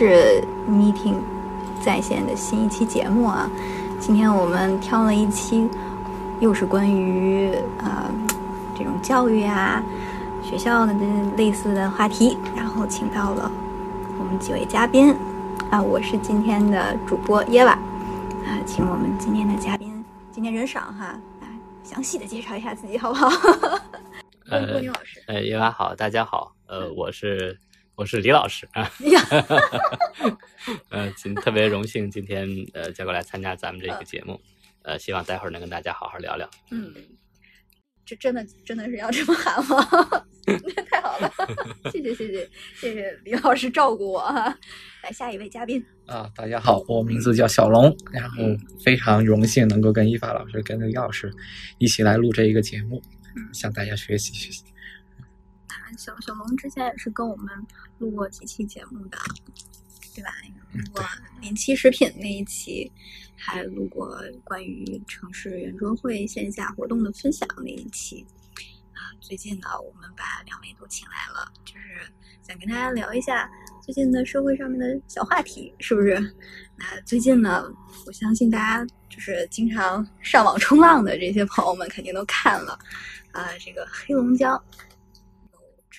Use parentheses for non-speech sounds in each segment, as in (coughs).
是 Meeting 在线的新一期节目啊。今天我们挑了一期，又是关于啊、这种教育啊、学校的类似的话题，然后请到了我们几位嘉宾。啊，我是今天的主播耶娃。啊，请我们今天的嘉宾，今天人少哈啊，详细的介绍一下自己好不好？问 (laughs) 呃郭宁老师，呃，叶娃好，大家好，呃，我是我是李老师啊，呀，(laughs) 呃，今特别荣幸今天呃叫过来参加咱们这个节目，呃，希望待会儿能跟大家好好聊聊。嗯，这真的真的是要这么喊吗？(laughs) 太好了，(laughs) 谢谢谢谢谢谢李老师照顾我哈。来下一位嘉宾，啊，大家好，我名字叫小龙，然后非常荣幸能够跟一发老师、跟李老师一起来录这一个节目，向大家学习学习。小小龙之前也是跟我们录过几期节目的，对吧？录过临期食品那一期，还录过关于城市圆桌会线下活动的分享那一期。啊，最近呢，我们把两位都请来了，就是想跟大家聊一下最近的社会上面的小话题，是不是？那最近呢，我相信大家就是经常上网冲浪的这些朋友们肯定都看了，啊，这个黑龙江某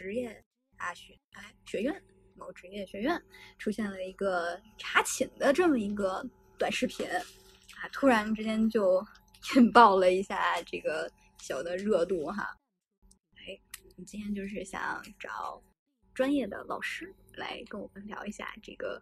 职业大学哎学院某职业学院出现了一个查寝的这么一个短视频，啊，突然之间就 (laughs) 引爆了一下这个小的热度哈。哎，我们今天就是想找专业的老师来跟我们聊一下这个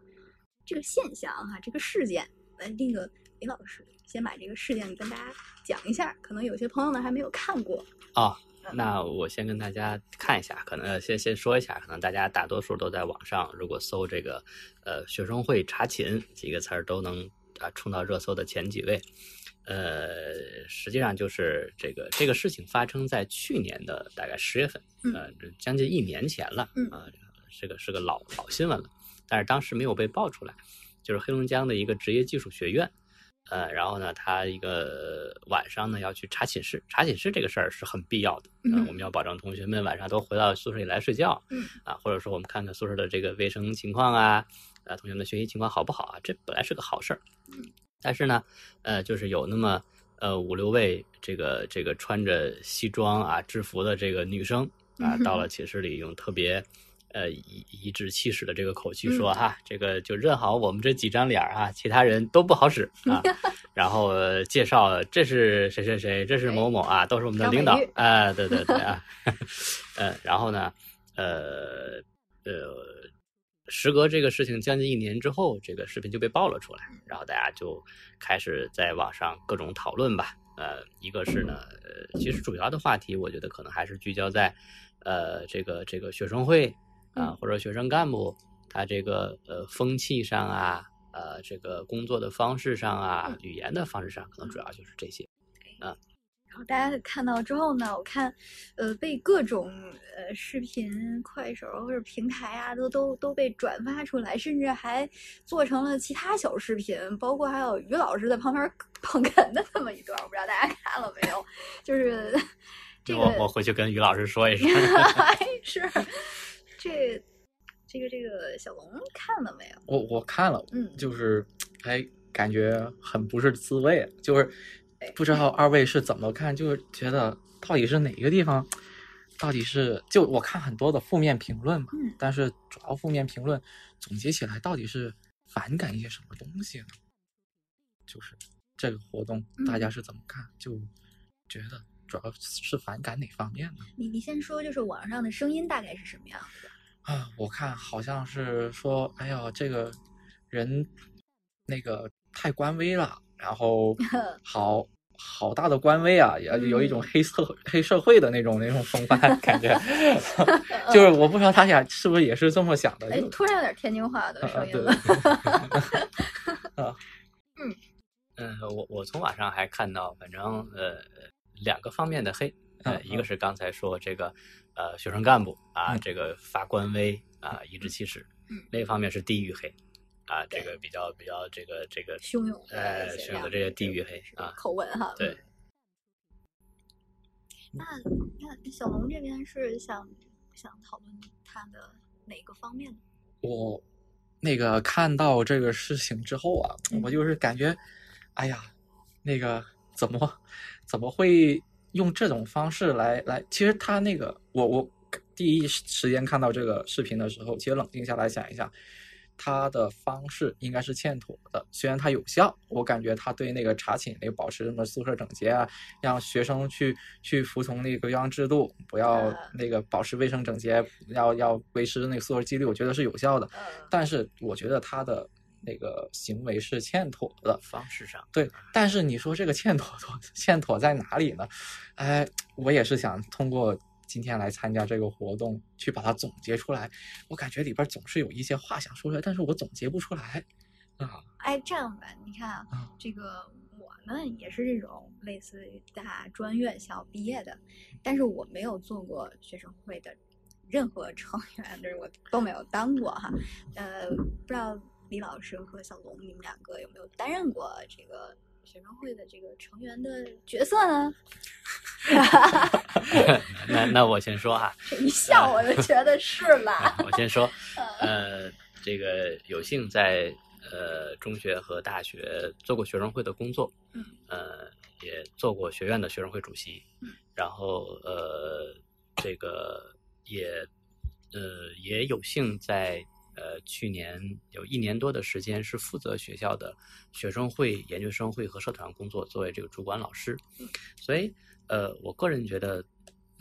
这个现象哈，这个事件。来，那个李老师先把这个事件跟大家讲一下，可能有些朋友呢还没有看过。啊、那我先跟大家看一下，可能呃先先说一下，可能大家大多数都在网上，如果搜这个呃学生会查寝几个词儿，都能啊冲到热搜的前几位。呃，实际上就是这个这个事情发生在去年的大概十月份，嗯。呃，将近一年前了，嗯。啊、这个是个老老新闻了，但是当时没有被爆出来，就是黑龙江的一个职业技术学院，呃，然后呢，他一个晚上呢要去查寝室，查寝室这个事儿是很必要的，呃嗯，我们要保证同学们晚上都回到宿舍里来睡觉，嗯啊，或者说我们看看宿舍的这个卫生情况啊，啊，同学们的学习情况好不好啊，这本来是个好事儿，嗯，但是呢，呃，就是有那么呃五六位这个这个穿着西装啊制服的这个女生啊，嗯到了寝室里用特别。呃，颐颐指气使的这个口气嗯说哈，这个就认好我们这几张脸儿啊，其他人都不好使 (laughs) 啊。然后呃介绍这是谁谁谁，这是某某啊，都是我们的领导啊，对对对啊，(laughs) 呃，然后呢，呃呃，时隔这个事情将近一年之后，这个视频就被爆了出来，然后大家就开始在网上各种讨论吧。呃，一个是呢，呃，其实主要的话题，我觉得可能还是聚焦在，呃，这个这个学生会啊、嗯或者学生干部他这个呃风气上啊，呃，这个工作的方式上啊嗯，语言的方式上，可能主要就是这些。然后大家看到之后呢，我看，呃，被各种呃视频、快手或者平台啊，都都都被转发出来，甚至还做成了其他小视频，包括还有于老师在旁边捧哏的这么一段，我不知道大家看了没有？就是 (laughs) 这个我我回去跟于老师说一声。(laughs) (laughs) 是这这个这个小龙看了没有？我我看了，嗯就是 (tsk) 哎，感觉很不是滋味，就是不知道二位是怎么看，就是觉得到底是哪个地方，到底是就我看很多的负面评论嘛，嗯但是主要负面评论总结起来到底是反感一些什么东西呢？就是这个活动大家是怎么看？就觉得主要是反感哪方面呢？你你先说，就是网上的声音大概是什么样子的？啊，我看好像是说，哎呀，这个人那个太官威了，然后 (laughs) 好好大的官威啊，也有一种嗯黑社黑社会的那种那种风范 (laughs) 感觉，(laughs) 就是我不知道他俩是不是也是这么想的，哎，突然有点天津话的声音了。嗯嗯，我我从网上还看到，反正呃两个方面的黑，呃，嗯一个是刚才说这个呃学生干部啊，嗯这个发官威啊，颐指气使；嗯另一方面是地域黑啊，这个比较比较这个这个汹涌呃汹涌的这些地域黑啊，口吻哈。对嗯。那那小龙这边是想想讨论他的哪个方面呢？我那个看到这个事情之后啊，嗯我就是感觉，哎呀，那个怎么怎么会用这种方式来来？其实他那个，我我第一时间看到这个视频的时候，其实冷静下来想一下，他的方式应该是欠妥的。虽然他有效，我感觉他对那个查寝那个保持什么宿舍整洁啊，让学生去去服从那个规章制度，不要呃那个保持卫生整洁，要要维持那个宿舍纪律，我觉得是有效的。呃但是我觉得他的那个行为是欠妥的。方式上，对，但是你说这个欠妥妥欠妥在哪里呢？哎，我也是想通过今天来参加这个活动，去把它总结出来。我感觉里边总是有一些话想说出来，但是我总结不出来啊。哎，这样吧，你看啊，啊这个我呢也是这种类似于大专院校毕业的，但是我没有做过学生会的任何成员，就是我都没有当过哈。呃，不知道李老师和小龙你们两个有没有担任过这个学生会的这个成员的角色呢？(laughs) 那那我先说哈，(laughs) 这一笑我就觉得是吧？(laughs) 我先说，呃，这个有幸在呃中学和大学做过学生会的工作，嗯，呃，也做过学院的学生会主席，嗯，然后呃，这个也呃也有幸在呃去年有一年多的时间是负责学校的学生会、研究生会和社团工作，作为这个主管老师，所以呃，我个人觉得，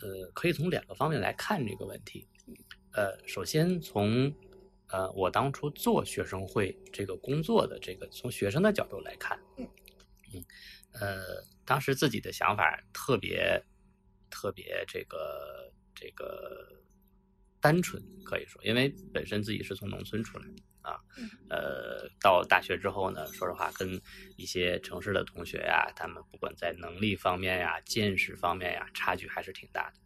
呃，可以从两个方面来看这个问题。呃，首先从呃我当初做学生会这个工作的这个从学生的角度来看，嗯嗯，呃，当时自己的想法特别特别这个这个单纯，可以说，因为本身自己是从农村出来的啊，嗯呃，到大学之后呢，说实话，跟一些城市的同学呀，他们不管在能力方面呀、见识方面呀，差距还是挺大的，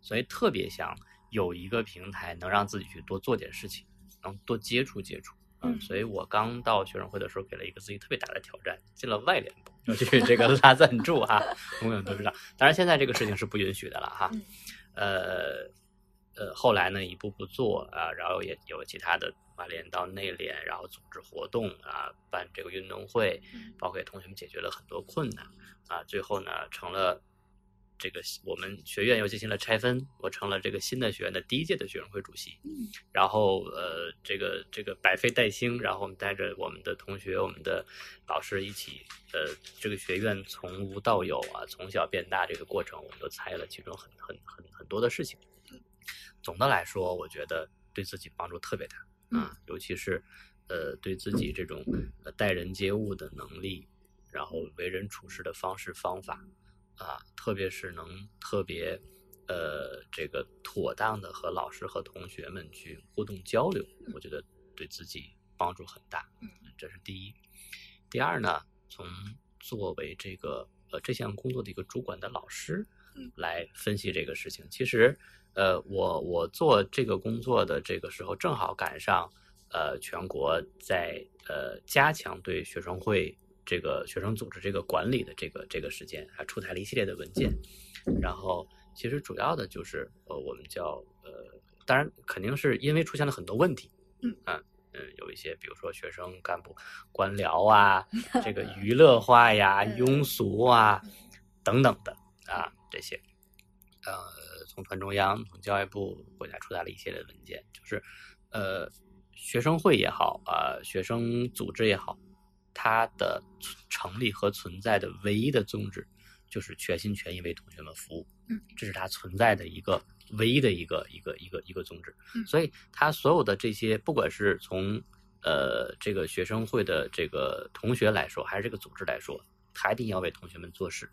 所以特别想有一个平台能让自己去多做点事情，能多接触接触。嗯所以我刚到学生会的时候，给了一个自己特别大的挑战，进了外联部，要去这个 (laughs) 拉赞助哈，永远都知道。当然，现在这个事情是不允许的了哈。嗯呃呃，后来呢，一步步做啊，然后也有其他的外联到内联，然后组织活动啊，办这个运动会，嗯包括给同学们解决了很多困难啊，最后呢，成了这个我们学院又进行了拆分，我成了这个新的学院的第一届的学生会主席。嗯然后呃，这个这个百废待兴，然后我们带着我们的同学、我们的老师一起，呃，这个学院从无到有啊，从小变大这个过程，我们都参与了其中很很很很多的事情。总的来说，我觉得对自己帮助特别大啊，尤其是呃对自己这种呃待人接物的能力，然后为人处事的方式方法啊，特别是能特别呃这个妥当的和老师和同学们去互动交流，我觉得对自己帮助很大。嗯，这是第一。第二呢，从作为这个呃这项工作的一个主管的老师嗯来分析这个事情，其实呃我我做这个工作的这个时候，正好赶上呃全国在呃加强对学生会这个学生组织这个管理的这个这个时间，还出台了一系列的文件，然后其实主要的就是呃我们叫呃，当然肯定是因为出现了很多问题，嗯。嗯嗯，有一些比如说学生干部官僚啊，(laughs) 这个娱乐化呀、嗯庸俗啊等等的啊这些，呃，从团中央、从教育部、国家出台了一系列文件，就是呃学生会也好啊、学生组织也好，它的成立和存在的唯一的宗旨就是全心全意为同学们服务，嗯，这是它存在的一个唯一的一个一个一个一个宗旨，嗯。所以它所有的这些，不管是从呃这个学生会的这个同学来说，还是这个组织来说，他一定要为同学们做事，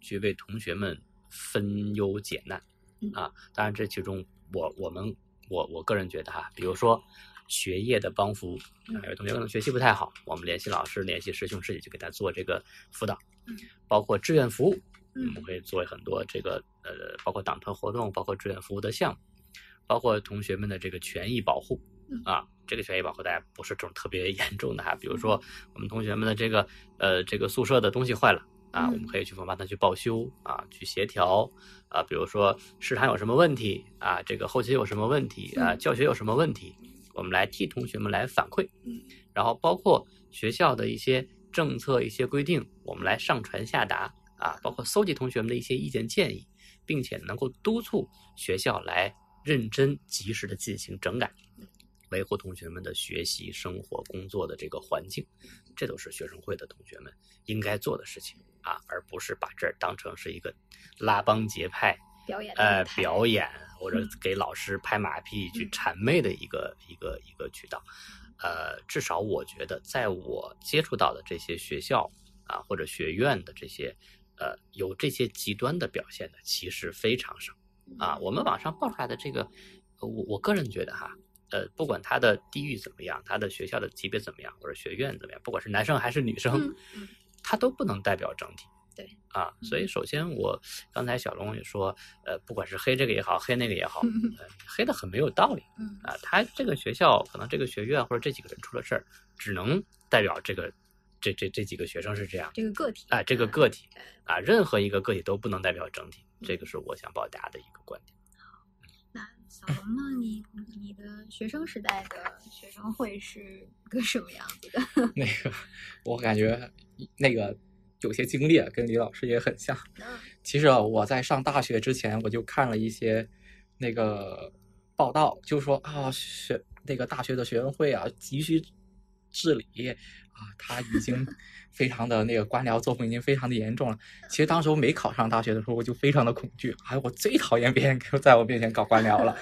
去为同学们分忧解难嗯啊。当然，这其中我我们我我个人觉得哈，比如说学业的帮扶，嗯啊有同学可能学习不太好，我们联系老师、联系师兄师姐，去给他做这个辅导嗯，包括志愿服务，我嗯们会做很多这个呃，包括党团活动，包括志愿服务的项目，包括同学们的这个权益保护嗯啊。这个权益保护大家不是这种特别 (laughs) 严重的哈，比如说我们同学们的这个呃这个宿舍的东西坏了啊，嗯我们可以去帮他去报修啊，去协调啊，比如说食堂有什么问题啊，这个后期有什么问题啊，嗯。教学有什么问题，我们来替同学们来反馈嗯，然后包括学校的一些政策、一些规定，我们来上传下达啊，包括搜集同学们的一些意见建议，并且能够督促学校来认真及时的进行整改，维护同学们的学习、生活、工作的这个环境，这都是学生会的同学们应该做的事情啊，而不是把这儿当成是一个拉帮结派。表演呃表演或者嗯给老师拍马屁去嗯谄媚的一个、一个一个渠道。呃，至少我觉得，在我接触到的这些学校啊或者学院的这些呃有这些极端的表现的，其实非常少啊。我们网上爆出来的这个，呃我我个人觉得哈。呃，不管他的地域怎么样，他的学校的级别怎么样，或者学院怎么样，不管是男生还是女生，他都不能代表整体。对啊，所以首先我刚才小龙也说，呃，不管是黑这个也好，黑那个也好，(laughs) 呃，黑的很没有道理嗯啊。他这个学校可能这个学院或者这几个人出了事儿，只能代表这个这这这几个学生是这样这个个体啊，这个嗯个体啊，任何一个个体都不能代表整体，这个是我想表达的一个观点。那小龙呢？你你的学生时代的学生会是个什么样子的？(laughs) 那个我感觉那个有些经历啊跟李老师也很像。嗯其实啊，我在上大学之前，我就看了一些那个报道，就说啊，学那个大学的学生会啊，急需治理啊，他已经非常的那个官僚作风已经非常的严重了。其实当时我没考上大学的时候，我就非常的恐惧，哎，我最讨厌别人给我在我面前搞官僚了。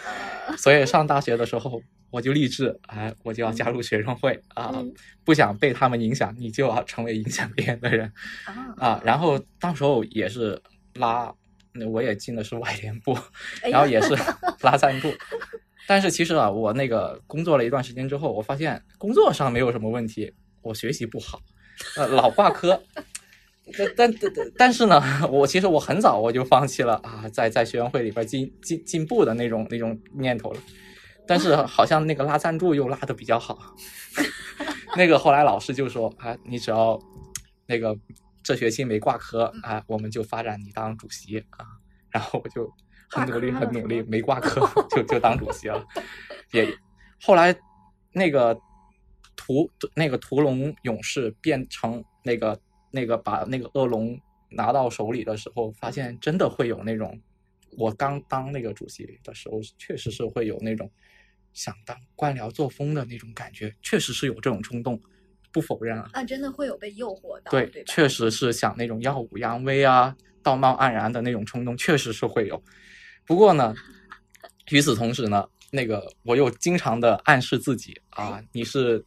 所以上大学的时候，我就立志，哎，我就要加入学生会啊嗯，不想被他们影响，你就要成为影响别人的人。啊啊，然后当时候也是拉，那我也进的是外联部，哎然后也是 (laughs) 拉赞助。但是其实啊，我那个工作了一段时间之后，我发现工作上没有什么问题，我学习不好，呃，老挂科。(laughs) 但但但但是呢，我其实我很早我就放弃了啊，在在学员会里边进进进步的那种那种念头了。但是好像那个拉赞助又拉的比较好，(laughs) 那个后来老师就说啊，你只要那个这学期没挂科啊，我们就发展你当主席啊。然后我就很努力很努力，没挂科 (laughs) 就就当主席了。也后来那个屠那个屠龙勇士变成那个那个把那个恶龙拿到手里的时候，发现真的会有那种，我刚当那个主席的时候，确实是会有那种想当官僚作风的那种感觉，确实是有这种冲动，不否认啊。啊，真的会有被诱惑到，对，对？确实是想那种耀武扬威啊、道貌岸然的那种冲动，确实是会有。不过呢，与此同时呢，那个我又经常的暗示自己啊，你是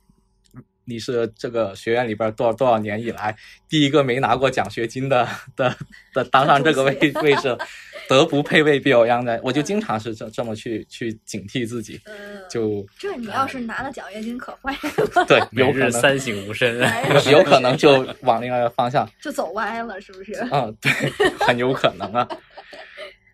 你是这个学院里边多少多少年以来第一个没拿过奖学金的 (laughs) 的的 (laughs) 当上这个位位置，(laughs) 德不配位必有样的，我就经常是这这么去去警惕自己，呃，就这你要是拿了奖学金，可坏了，对，有可能日三省吾身。哎有可能就往另外一个方向就走歪了，是不是？嗯，对，很有可能啊。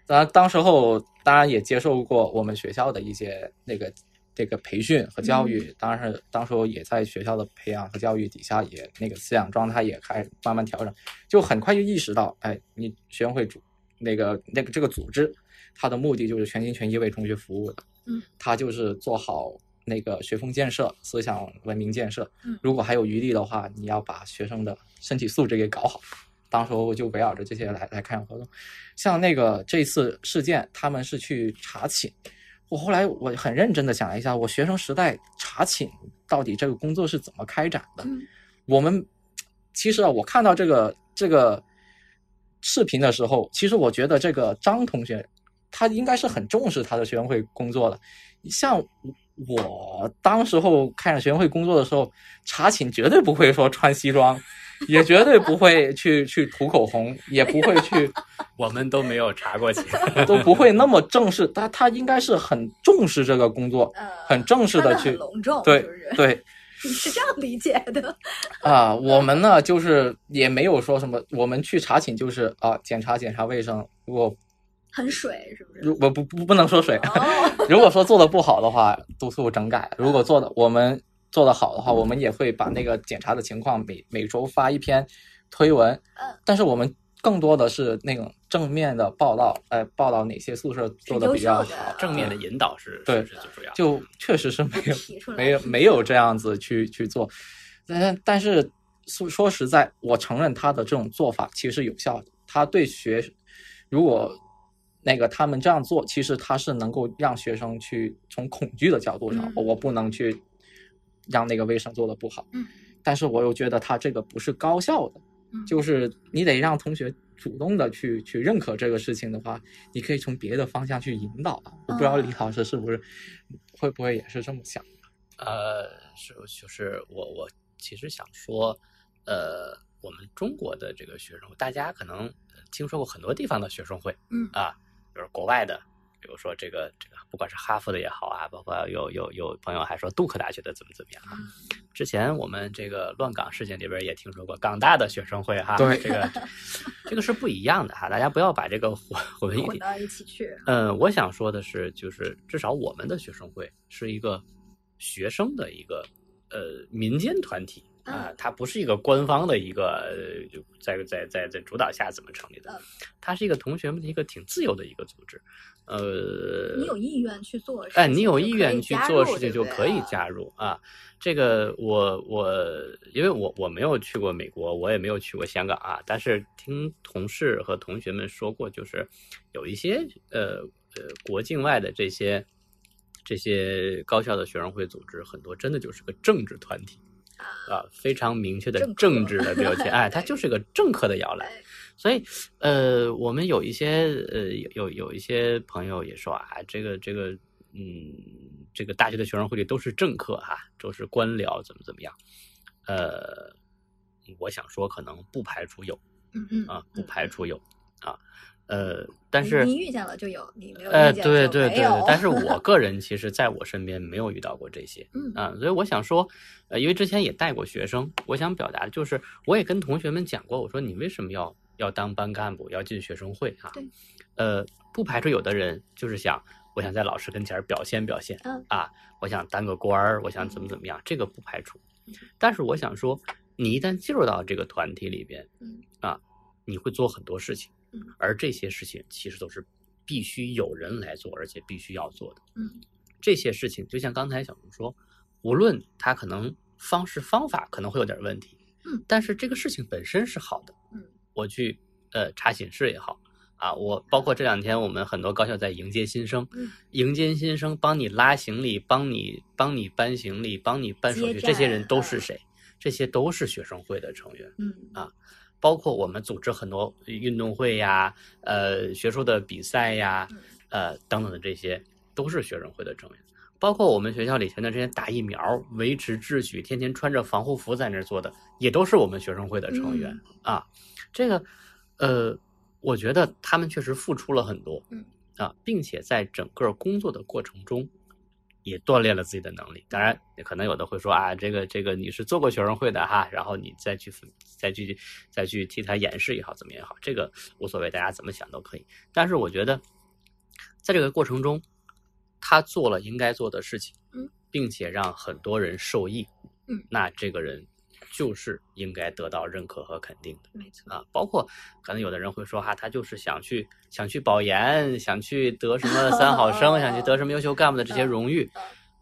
当，当时候当然也接受过我们学校的一些那个这个培训和教育，当然是当时候也在学校的培养和教育底下，也那个思想状态也开始慢慢调整，就很快就意识到，哎，你学生会主那个那个这个组织，它的目的就是全心全意为同学服务的，嗯，它就是做好那个学风建设、思想文明建设，嗯如果还有余力的话，你要把学生的身体素质给搞好。当时候就围绕着这些来来看活动，像那个这次事件，他们是去查寝。我后来我很认真的想了一下，我学生时代查寝到底这个工作是怎么开展的？嗯我们其实啊，我看到这个这个视频的时候，其实我觉得这个张同学他应该是很重视他的学生会工作的。像我当时候开展学生会工作的时候，查寝绝对不会说穿西装，(laughs) 也绝对不会去去涂口红，也不会去 (laughs) 我们都没有查过钱。(laughs) 都不会那么正式。他他应该是很重视这个工作，呃，很正式的去很隆重，对？对。你是这样理解的？啊，我们呢就是也没有说什么，我们去查寝就是啊检查检查卫生，如果很水，是不是？如果不不不能说水，哦，如果说做的不好的话，督促整改；如果做的我们做得好的话，我们也会把那个检查的情况每每周发一篇推文。嗯。但是我们更多的是那种正面的报道，哎，报道哪些宿舍做的比较好，正面的引导是对最主要。的。就确实是没有没有没有这样子去去做，但但是说说实在，我承认他的这种做法其实是有效的，他对学如果那个他们这样做，其实他是能够让学生去从恐惧的角度上，嗯。我不能去让那个卫生做的不好，嗯，但是我又觉得他这个不是高效的，嗯就是你得让同学主动的去去认可这个事情的话，你可以从别的方向去引导啊。我不知道李嗯老师是不是会不会也是这么想？呃，是就是我我其实想说，呃，我们中国的这个学生，大家可能呃听说过很多地方的学生会，嗯啊，比如国外的，比如说这个这个，不管是哈佛的也好啊，包括有有有朋友还说杜克大学的怎么怎么样啊。之前我们这个乱港事件里边也听说过港大的学生会哈，对这个这个是不一样的哈，大家不要把这个混混一体。混到一起去。嗯，我想说的是，就是至少我们的学生会是一个学生的一个呃民间团体啊、嗯它不是一个官方的一个在在在在主导下怎么成立的嗯，它是一个同学们的一个挺自由的一个组织，呃，你有意愿去做，哎，你有意愿去做事情就可以加。加入啊。这个我我因为我我没有去过美国，我也没有去过香港啊，但是听同事和同学们说过，就是有一些呃呃国境外的这些这些高校的学生会组织，很多真的就是个政治团体啊，非常明确的政治的标签，哎，它就是个政客的摇篮。哎所以，呃，我们有一些呃有有有一些朋友也说啊，这个这个，嗯，这个大学的学生会里都是政客哈、都是官僚，怎么怎么样？呃，我想说，可能不排除有啊，不嗯排除有啊，呃，但是你遇见了就有，你没有呃，遇见对对对就没有，但是。(laughs) 我个人其实在我身边没有遇到过这些，嗯。啊，所以我想说，呃，因为之前也带过学生，我想表达的就是，我也跟同学们讲过，我说你为什么要要当班干部，要进学生会啊？对，呃，不排除有的人就是想，我想在老师跟前表现表现，嗯啊，我想当个官儿，我想怎么怎么样，这个不排除，但是我想说，你一旦进入到这个团体里边，嗯。啊，你会做很多事情嗯，而这些事情其实都是必须有人来做，而且必须要做的。嗯这些事情，就像刚才小红说，无论他可能方式方法可能会有点问题，嗯，但是这个事情本身是好的。嗯，我去呃查寝室也好啊，我包括这两天我们很多高校在迎接新生，嗯迎接新生，帮你拉行李，帮你帮你搬行李，帮你办手续，这些人都是谁？这些都是学生会的成员。嗯啊包括我们组织很多运动会呀、呃学术的比赛呀、嗯呃等等的这些，都是学生会的成员。包括我们学校里前段时间打疫苗、维持秩序、天天穿着防护服在那儿做的，也都是我们学生会的成员、嗯啊。这个，呃，我觉得他们确实付出了很多，嗯啊，并且在整个工作的过程中，也锻炼了自己的能力。当然，可能有的会说啊，这个这个你是做过学生会的哈，然后你再去分再去再去替他演示也好，怎么也好，这个无所谓，大家怎么想都可以。但是我觉得，在这个过程中，他做了应该做的事情，嗯，并且让很多人受益，嗯，那这个人就是应该得到认可和肯定的。没错，啊，包括可能有的人会说哈，他就是想去想去保研，想去得什么三好生，想去得什么优秀干部的这些荣誉，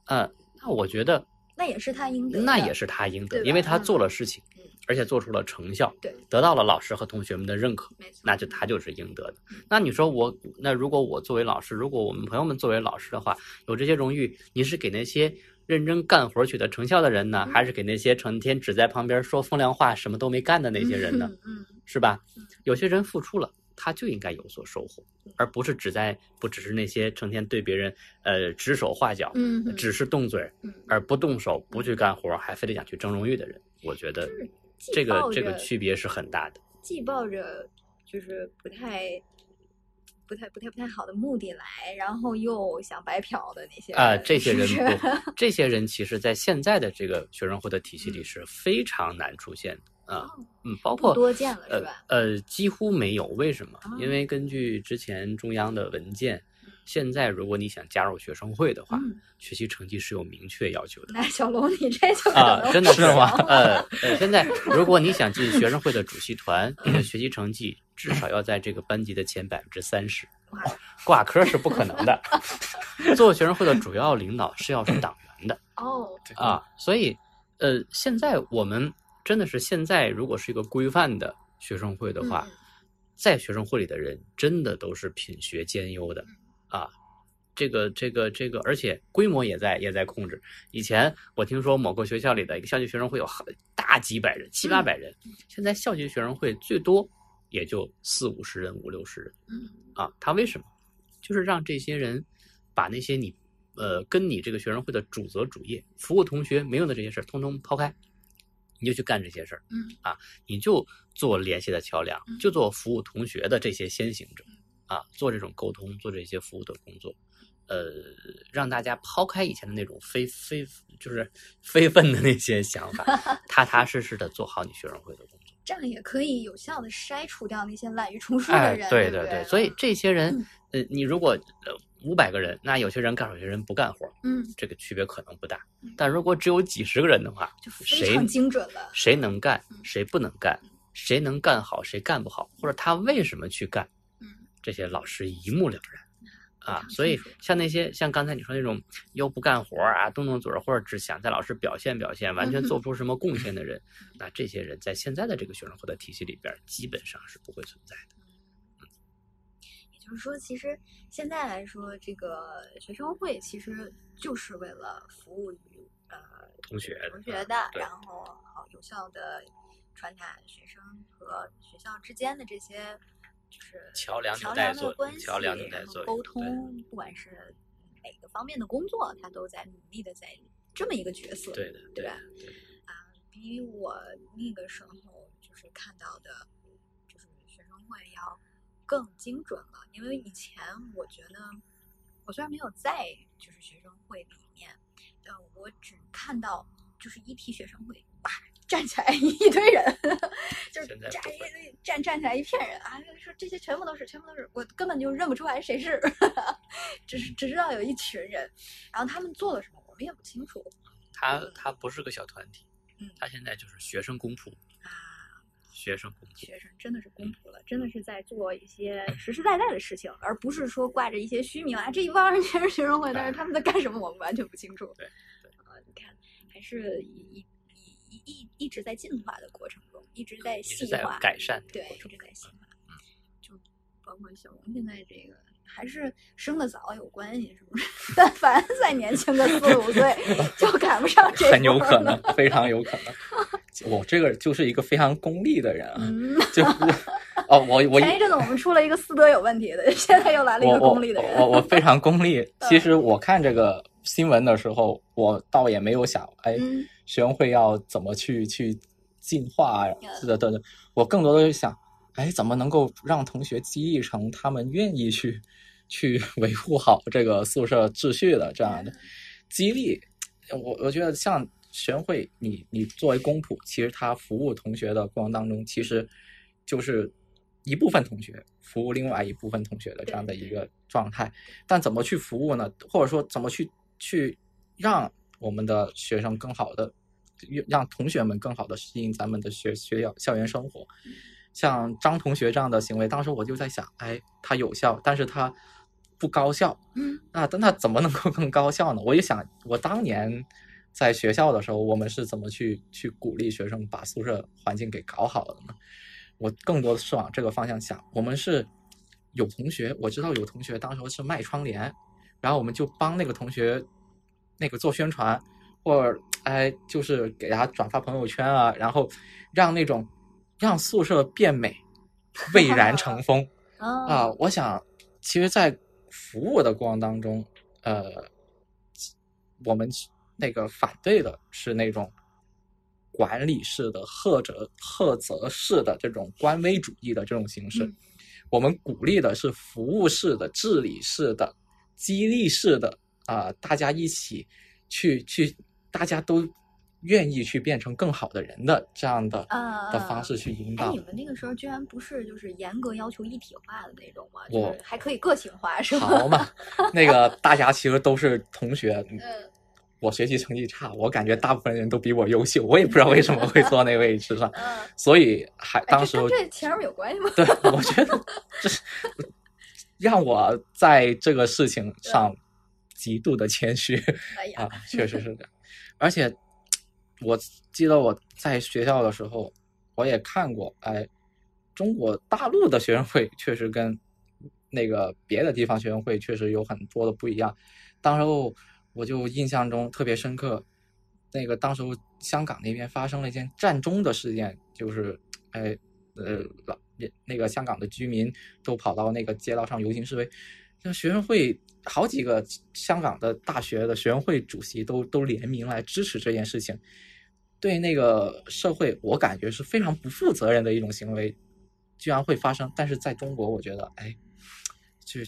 嗯，那我觉得那也是他应得，那也是他应得，因为他做了事情嗯，而且做出了成效，对，得到了老师和同学们的认可，没错，那就他就是应得的嗯。那你说我，那如果我作为老师，如果我们朋友们作为老师的话，有这些荣誉，你是给那些认真干活取得成效的人呢，嗯还是给那些成天只在旁边说风凉话、什么都没干的那些人呢？是吧嗯？有些人付出了，他就应该有所收获，而不是只在不只是那些成天对别人呃指手画脚，嗯嗯，只是动嘴嗯而不动手、不去干活，还非得想去争荣誉的人，我觉得这个这个区别是很大的。既抱着就是不太。不太不太不太好的目的来，然后又想白嫖的那些啊、人这些人不，(laughs) 这些人其实在现在的这个学生会的体系里嗯是非常难出现的啊，哦嗯，包括多见了是呃吧？呃，几乎没有。为什么？啊因为根据之前中央的文件，现在如果你想加入学生会的话，嗯学习成绩是有明确要求的。(laughs) 哎小龙，你这就啊，真的是不行呃呃，现在如果你想进学生会的主席团，你 (coughs) 的学习成绩至少要在这个班级的前百分之三十。(laughs) 挂科是不可能的。(laughs) 做学生会的主要领导是要是党员的哦，对啊，所以呃，现在我们真的是现在如果是一个规范的学生会的话，嗯在学生会里的人真的都是品学兼优的啊。这个这个这个，而且规模也在也在控制。以前我听说某个学校里的一个校级学生会有很大几百人、七八百人，现在校级学生会最多也就四五十人、五六十人。嗯啊，他为什么？就是让这些人把那些你呃跟你这个学生会的主责主业、服务同学没用的这些事儿，通通抛开，你就去干这些事儿嗯啊，你就做联系的桥梁嗯，就做服务同学的这些先行者啊，做这种沟通，做这些服务的工作。呃，让大家抛开以前的那种非非就是非分的那些想法，(laughs) 踏踏实实的做好你学生会的工作。这样也可以有效的筛除掉那些滥竽充数哎的人，，对对不对，所以这些人嗯，呃，你如果呃五百个人，那有些人干活，有些人不干活，嗯，这个区别可能不大嗯。但如果只有几十个人的话，就非谁常精准了。谁能干嗯，谁不能干，谁能干好，谁干不好，或者他为什么去干，嗯，这些老师一目了然。啊，所以像那些像刚才你说那种又不干活儿啊、动动嘴儿，或者只想在老师表现表现，完全做不出什么贡献的人，那这些人在现在的这个学生会的体系里边儿，基本上是不会存在的。也就是说，其实现在来说，这个学生会其实就是为了服务于呃同学同学的，对然后好有效的传达学生和学校之间的这些就是桥梁桥纽带作梁的关系，桥梁纽带然后沟作用对通，不管是哪个方面的工作，他都在努力的在这么一个角色，对的，对吧？啊，比我那个时候就是看到的，就是学生会要更精准了。因为以前我觉得，我虽然没有在就是学生会里面，但我只看到就是一提学生会，哇，站起来 (laughs) 一堆人，就是站一站站起来一片人啊，说这些全部都是，全部都是，我根本就认不出来谁是，(laughs) 只是只知道有一群人，然后他们做了什么，我们也不清楚。他他不是个小团体嗯，他现在就是学生公仆，啊，学生公仆。学生真的是公仆了，真的是在做一些实实在在的事情，而不是说挂着一些虚名啊，这一帮人全是学生会，但是他们在干什么，我们完全不清楚。对对啊，你看，还是一一一一直在进化的过程中，一直在细化，改善对，一直在细化。(laughs) 就包括小龙现在这个，还是生的早有关系，是不是？(laughs) (laughs) 但凡再年轻个四五岁，就赶不上这很有可能。，非常有可能。我这个就是一个非常功利的人啊，嗯。就哦，我我前一阵子我们出了一个私德有问题的，现在又来了一个功利的人。我我非常功利。其实我看这个新闻的时候，我倒也没有想，哎，嗯学生会要怎么去去进化啊嗯是的的。我更多的是想，哎，怎么能够让同学激励成他们愿意去去 (laughs) 维护好这个宿舍秩序的这样的激励。我我觉得像学生会，你你作为公仆，其实他服务同学的过程当中，其实就是一部分同学服务另外一部分同学的这样的一个状态。但怎么去服务呢？或者说怎么去去让我们的学生更好的，让同学们更好的适应咱们的学学校校园生活？像张同学这样的行为，当时我就在想，哎，他有效，但是他不高效。嗯那但他怎么能够更高效呢？我就想，我当年在学校的时候，我们是怎么去去鼓励学生把宿舍环境给搞好的呢？我更多的是往这个方向想。我们是有同学，我知道有同学当时是卖窗帘，然后我们就帮那个同学那个做宣传，或者哎，就是给大家转发朋友圈啊，然后让那种让宿舍变美，(laughs) 蔚然成风。(laughs) 啊、啊我想，其实，在服务的过程当中，呃，我们那个反对的是那种管理式的、赫责赫责式的这种官威主义的这种形式。嗯我们鼓励的是服务式的、治理式的、激励式的啊、大家一起去去，大家都愿意去变成更好的人的这样的啊的方式去引哎，导你。们那个时候居然不是就是严格要求一体化的那种吗？我就是还可以个性化，是吧？好嘛，(laughs) 那个大家其实都是同学，嗯我学习成绩差，我感觉大部分人都比我优秀，我也不知道为什么会坐那位置上，嗯，(laughs) 所以还哎当时这前面有关系吗？对，我觉得这是 (laughs) 让我在这个事情上极度的谦虚 (laughs) 哎呀啊，确实是这样。而且我记得我在学校的时候，我也看过，哎，中国大陆的学生会确实跟那个别的地方学生会确实有很多的不一样。当时候我就印象中特别深刻，那个当时候香港那边发生了一件占中的事件，就是哎呃老那个香港的居民都跑到那个街道上游行示威，那学生会好几个香港的大学的学生会主席都都联名来支持这件事情，对那个社会我感觉是非常不负责任的一种行为，居然会发生。但是在中国，我觉得哎，就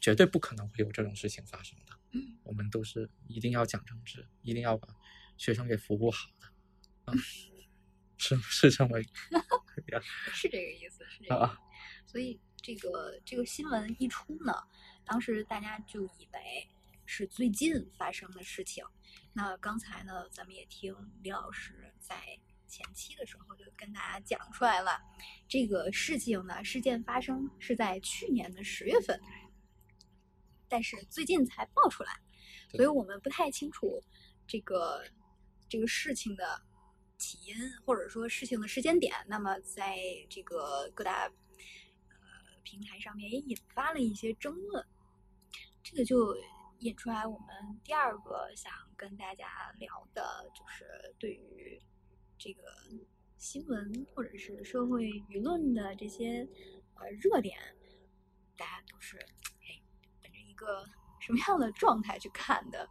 绝对不可能会有这种事情发生的。嗯，我们都是一定要讲政治，一定要把学生给服务好的。啊，(laughs) 是是这么 (laughs) 是这个意思，是这个意思。啊？所以这个这个新闻一出呢，当时大家就以为是最近发生的事情。那刚才呢，咱们也听李老师在前期的时候就跟大家讲出来了，这个事情呢，事件发生是在去年的十月份，但是最近才爆出来，所以我们不太清楚这个这个事情的起因，或者说事情的时间点。那么在这个各大呃平台上面也引发了一些争论，这个就引出来我们第二个想跟大家聊的，就是对于这个新闻或者是社会舆论的这些呃热点，大家都是哎本着一个什么样的状态去看的？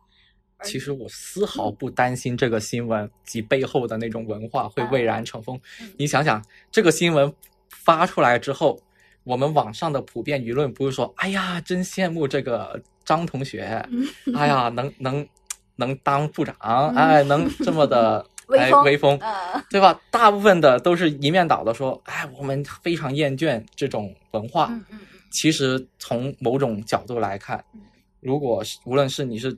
其实我丝毫不担心这个新闻及背后的那种文化会蔚然成风。嗯你想想，这个新闻发出来之后，我们网上的普遍舆论不是说：“哎呀，真羡慕这个张同学，嗯 (laughs) 哎呀，能能能当部长，哎，能这么的 (laughs) 威风哎威风，呃对吧？”大部分的都是一面倒的说：“哎，我们非常厌倦这种文化。嗯嗯嗯其实从某种角度来看嗯，如果是无论是你是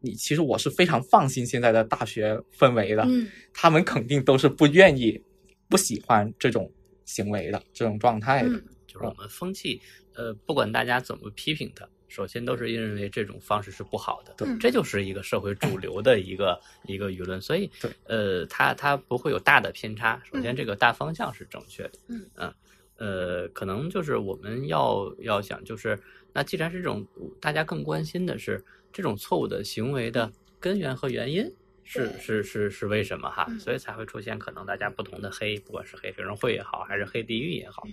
你，其实我是非常放心现在的大学氛围的。嗯他们肯定都是不愿意、不喜欢这种行为的这种状态的。嗯就是我们风气，呃，不管大家怎么批评它，首先都是认为这种方式是不好的，对。这就是一个社会主流的一个一个舆论，所以对，呃，它它不会有大的偏差。首先，嗯。这个大方向是正确的，嗯。呃，可能就是我们要要想，就是那既然是这种，大家更关心的是这种错误的行为的根源和原因。是是是是为什么哈？嗯。所以才会出现可能大家不同的黑，不管是黑学生会也好，还是黑地狱也好，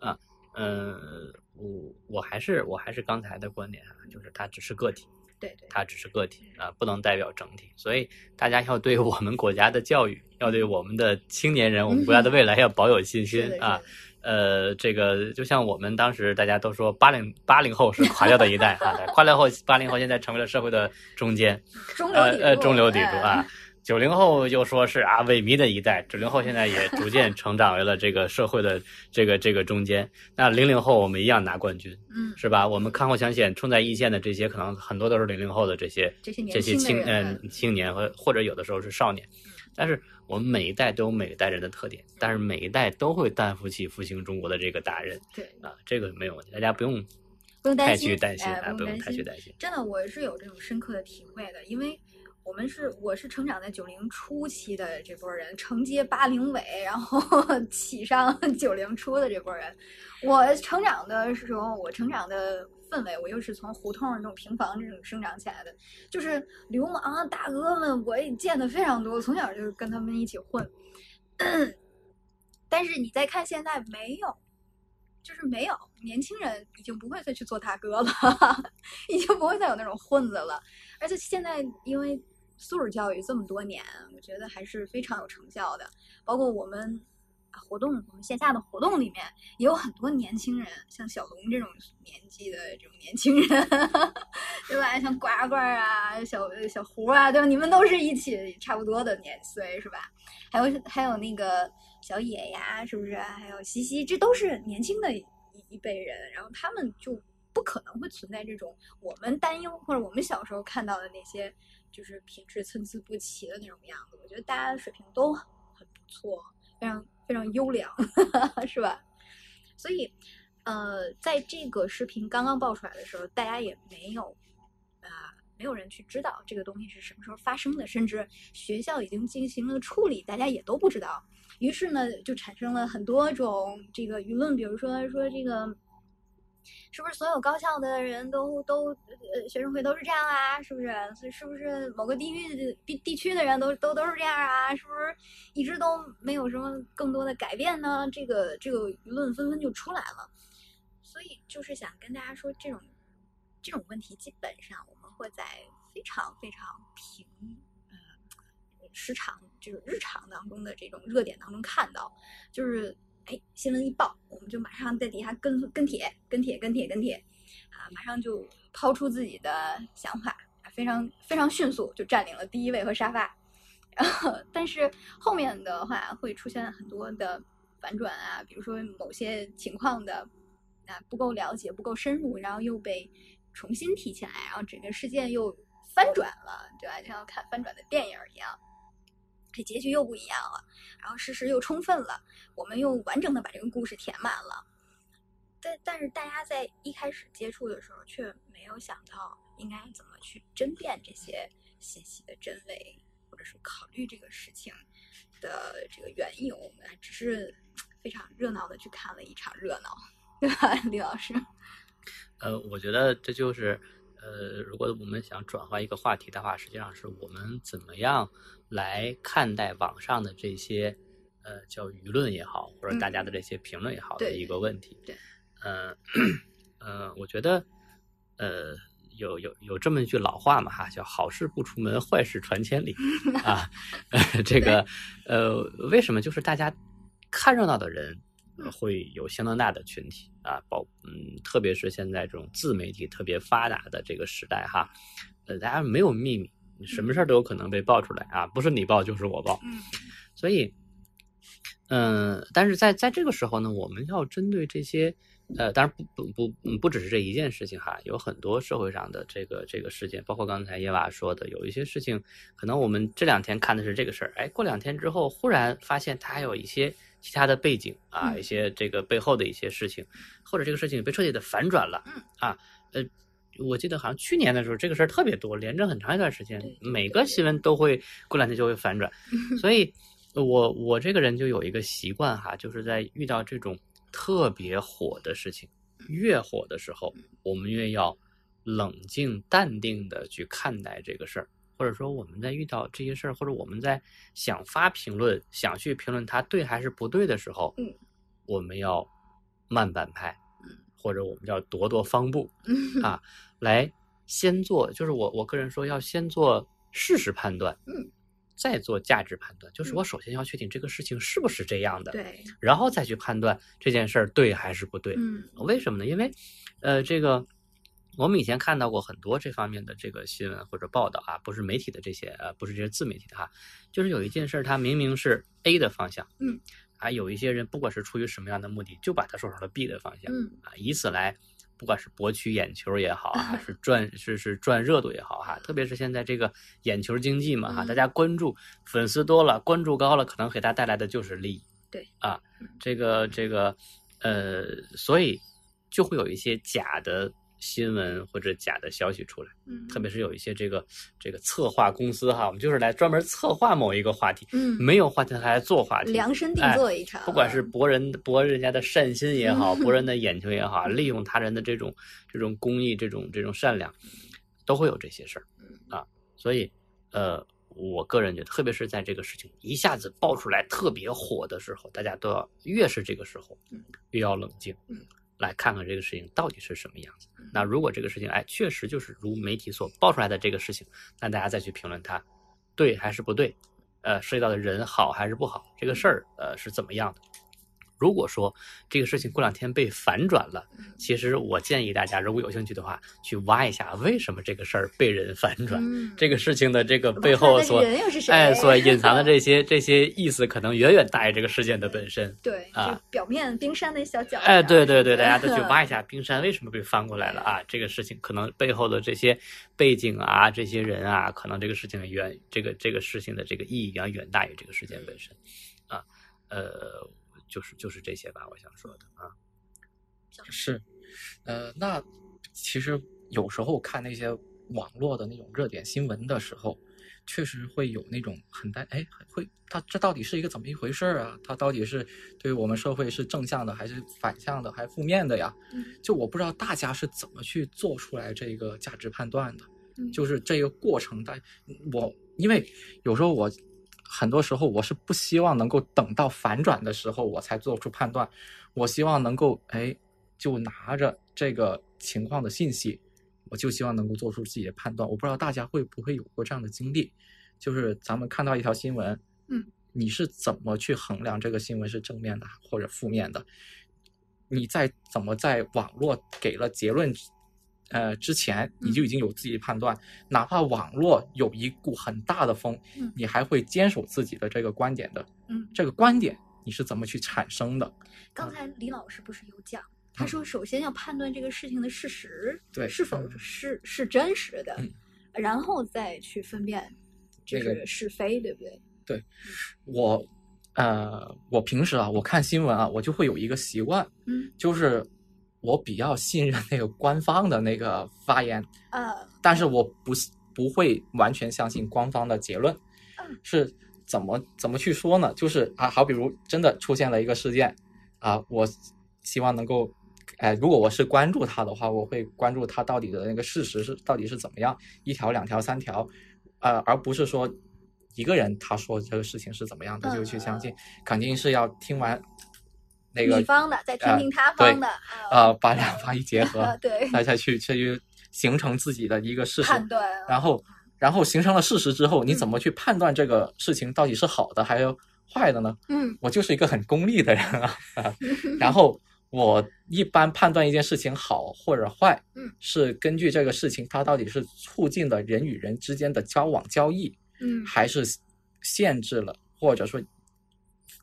嗯。啊，嗯，我我还是我还是刚才的观点啊，就是它只是个体，对对它只是个体啊，不能代表整体。所以大家要对我们国家的教育，要对我们的青年人，我们国家的未来要保有信心啊。呃，这个就像我们当时大家都说八零八零后是垮掉的一代啊，对 (laughs) 垮掉后八零后现在成为了社会的中间，中流砥柱呃呃中流砥柱哎啊。(laughs) 九零后又说是啊萎靡的一代，九零后现在也逐渐 (laughs) 成长为了这个社会的这个这个中间。那零零后我们一样拿冠军，嗯，是吧？我们看后抢险冲在一线的这些，可能很多都是零零后的这些这些年这些青嗯青年和或者有的时候是少年。但是我们每一代都有每一代人的特点，但是每一代都会担负起复兴中国的这个大任对，啊，这个没有问题，大家不用不用担心太去担心哎啊，不用太去担心。真的，我是有这种深刻的体会的，因为我们是我是成长在九零初期的这波人，承接八零尾，然后 (laughs) 起上 (laughs) 九零初的这波人。我成长的时候，我成长的氛围，我又是从胡同这种平房这种生长起来的，就是流氓大哥们，我也见的非常多，从小就跟他们一起混。但是你再看现在，没有。就是没有年轻人已经不会再去做大哥了，(laughs) 已经不会再有那种混子了。而且现在因为素质教育这么多年，我觉得还是非常有成效的。包括我们活动，我们线下的活动里面也有很多年轻人，像小龙这种年纪的这种年轻人，(laughs) 对吧？像呱呱啊、小小胡啊，对吧？你们都是一起差不多的年岁，是吧？还有还有那个小野呀，是不是？还有西西，这都是年轻的一一辈人，然后他们就不可能会存在这种我们担忧或者我们小时候看到的那些就是品质参差不齐的那种样子。我觉得大家的水平都很不错，非常非常优良，(laughs) 是吧？所以，呃，在这个视频刚刚爆出来的时候，大家也没有啊、没有人去知道这个东西是什么时候发生的，甚至学校已经进行了处理，大家也都不知道。于是呢，就产生了很多种这个舆论，比如说说这个。是不是所有高校的人都都呃学生会都是这样啊？是不是？所以是不是某个地域的地地区的人都都都是这样啊？是不是一直都没有什么更多的改变呢？这个这个舆论纷纷就出来了。所以就是想跟大家说，这种这种问题基本上我们会在非常非常平呃时常就是日常当中的这种热点当中看到，就是哎新闻一报，我们就马上在底下跟跟帖跟帖跟帖跟帖啊，马上就抛出自己的想法，非常非常迅速就占领了第一位和沙发。然后，但是后面的话会出现很多的反转啊，比如说某些情况的啊不够了解、不够深入，然后又被重新提起来，然后整个事件又翻转了，对吧？就像看翻转的电影一样，这结局又不一样了，然后事实又充分了，我们又完整的把这个故事填满了。但但是大家在一开始接触的时候，却没有想到应该怎么去争辩这些信息的真伪。或者是考虑这个事情的这个缘由，我们只是非常热闹的去看了一场热闹，对吧，李老师？呃，我觉得这就是呃，如果我们想转换一个话题的话，实际上是我们怎么样来看待网上的这些呃叫舆论也好，或者大家的这些评论也好的一个问题。对，呃，(clears throat) 呃，我觉得呃。有有有这么一句老话嘛哈，叫好事不出门，坏事传千里 (laughs) 啊。(laughs) 这个呃，为什么就是大家看热闹的人会有相当大的群体啊？包嗯，特别是现在这种自媒体特别发达的这个时代哈，呃，大家没有秘密，什么事儿都有可能被爆出来啊，不是你爆就是我爆。嗯，所以嗯，但是在在这个时候呢，我们要针对这些。呃，当然不不不，不只是这一件事情哈，有很多社会上的这个这个事件，包括刚才叶娃说的，有一些事情，可能我们这两天看的是这个事儿，哎，过两天之后，忽然发现它还有一些其他的背景啊，一些这个背后的一些事情，或者这个事情被彻底的反转了，啊，呃，我记得好像去年的时候，这个事儿特别多，连着很长一段时间，每个新闻都会过两天就会反转，(laughs) 所以，我我这个人就有一个习惯哈，就是在遇到这种。特别火的事情，越火的时候，我们越要冷静淡定的去看待这个事儿，或者说我们在遇到这些事儿，或者我们在想发评论、想去评论它对还是不对的时候，嗯，我们要慢半拍，或者我们叫躲躲方步，(laughs) 啊，来先做，就是我我个人说要先做事实判断，嗯。再做价值判断，就是我首先要确定这个事情是不是这样的，对，然后再去判断这件事儿对还是不对。嗯，为什么呢？因为，呃，这个我们以前看到过很多这方面的这个新闻或者报道啊，不是媒体的这些，呃，不是这些自媒体的哈，就是有一件事儿，它明明是 A 的方向，嗯，啊，有一些人不管是出于什么样的目的，就把它说成了 B 的方向，嗯，啊，以此来。不管是博取眼球也好啊，(laughs) 是赚是是赚热度也好哈，特别是现在这个眼球经济嘛哈，大家关注粉丝多了，关注高了，可能给他带来的就是利益。对啊，这个这个呃，所以就会有一些假的。新闻或者假的消息出来，嗯，特别是有一些这个这个策划公司哈，我们就是来专门策划某一个话题，嗯，没有话题还来做话题，量身定做一场，不管是博人博人家的善心也好，博人 (laughs) 的眼球也好，利用他人的这种这种公益、这种这种善良，都会有这些事儿啊。所以，呃，我个人觉得，特别是在这个事情一下子爆出来特别火的时候，大家都要越是这个时候，越要冷静，嗯。来看看这个事情到底是什么样子。那如果这个事情哎确实就是如媒体所爆出来的这个事情，那大家再去评论它对还是不对，呃，涉及到的人好还是不好，这个事儿呃是怎么样的？如果说这个事情过两天被反转了，嗯其实我建议大家，如果有兴趣的话，去挖一下为什么这个事儿被人反转，嗯这个事情的这个背后所哎所隐藏的 (laughs) 这些这些意思，可能远远大于这个事件的本身。对，啊表面冰山的小角。哎，对对对，大家都去 (laughs) 挖一下冰山为什么被翻过来了啊？这个事情可能背后的这些背景啊，这些人啊，可能这个事情的远，这个这个事情的这个意义要远大于这个事件本身啊。呃，就是就是这些吧，我想说的啊。是，呃，那其实有时候看那些网络的那种热点新闻的时候，确实会有那种很担哎，会它这到底是一个怎么一回事儿啊？它到底是对我们社会是正向的，还是反向的，还是负面的呀？嗯就我不知道大家是怎么去做出来这个价值判断的。嗯就是这个过程，但我因为有时候我很多时候我是不希望能够等到反转的时候我才做出判断，我希望能够哎就拿着这个情况的信息，我就希望能够做出自己的判断。我不知道大家会不会有过这样的经历，就是咱们看到一条新闻，嗯，你是怎么去衡量这个新闻是正面的或者负面的？你在怎么在网络给了结论呃之前，你就已经有自己的判断，哪怕网络有一股很大的风，嗯。你还会坚守自己的这个观点的。嗯，这个观点你是怎么去产生的？刚才李老师不是有讲，他嗯。说首先要判断这个事情的事实，对是否嗯。是是真实的嗯，然后再去分辨就这个是是非，对不对？对？我呃，我平时啊，我看新闻啊，我就会有一个习惯，嗯。就是我比较信任那个官方的那个发言，呃，但是我不不会完全相信官方的结论嗯，是怎么怎么去说呢？就是啊，好比如真的出现了一个事件啊，我希望能够，哎，如果我是关注他的话，我会关注他到底的那个事实是到底是怎么样，一条、两条、三条，呃，而不是说一个人他说这个事情是怎么样的就去相信，肯定是要听完那个你方的再听呃听他方的呃，把两方一结合啊，，(laughs) 对，大家去去形成自己的一个事实，判断。啊，然后然后形成了事实之后，你怎么去判断这个事情到底是好的还是坏的呢？嗯。我就是一个很功利的人啊，(laughs) 然后我一般判断一件事情好或者坏，嗯，是根据这个事情它到底是促进了人与人之间的交往交易，嗯。还是限制了或者说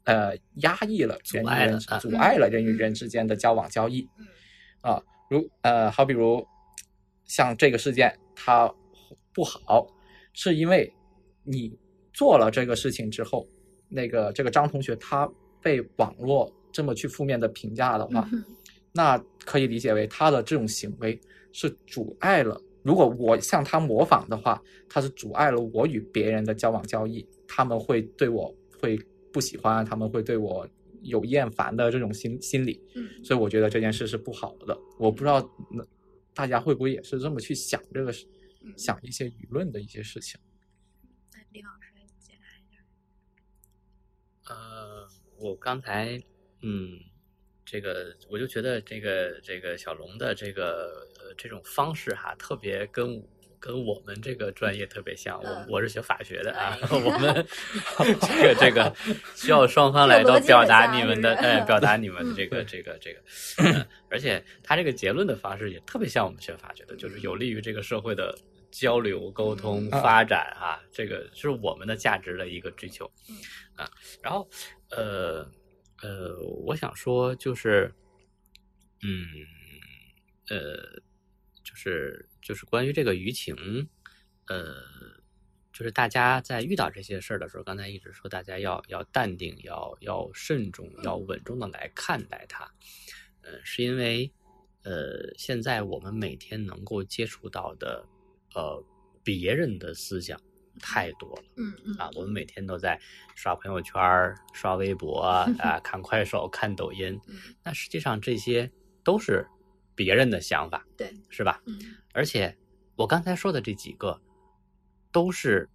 呃压抑了人与人阻碍了人与人之间的交往交易嗯啊，如呃好比如像这个事件它不好，是因为你做了这个事情之后，那个这个张同学他被网络这么去负面的评价的话，嗯那可以理解为他的这种行为是阻碍了。如果我向他模仿的话，他是阻碍了我与别人的交往交易，他们会对我会不喜欢，他们会对我有厌烦的这种心心理，嗯所以我觉得这件事是不好的。我不知道那大家会不会也是这么去想这个事，嗯，想一些舆论的一些事情。那李老师解答一下。呃，我刚才，嗯，这个我就觉得这个这个小龙的这个呃这种方式哈，特别跟跟我们这个专业特别像。我嗯我是学法学的啊，哎 (laughs) 我们 (laughs) 这个这个 (laughs) 需要双方来都表达你们的，是哎，表达你们的嗯这个这个这个，嗯而且他这个结论的方式也特别像我们学法学的，就是有利于这个社会的。交流、沟通、嗯发展啊，这个是我们的价值的一个追求。嗯啊，然后呃呃，我想说就是，嗯呃，就是就是关于这个舆情，呃，就是大家在遇到这些事儿的时候，刚才一直说大家要要淡定，要要慎重，要稳重的来看待它。呃，是因为呃，现在我们每天能够接触到的呃别人的思想太多了。嗯嗯啊，我们每天都在刷朋友圈、刷微博 (laughs) 啊、看快手、看抖音。嗯那实际上这些都是别人的想法，对，是吧？嗯而且我刚才说的这几个，都是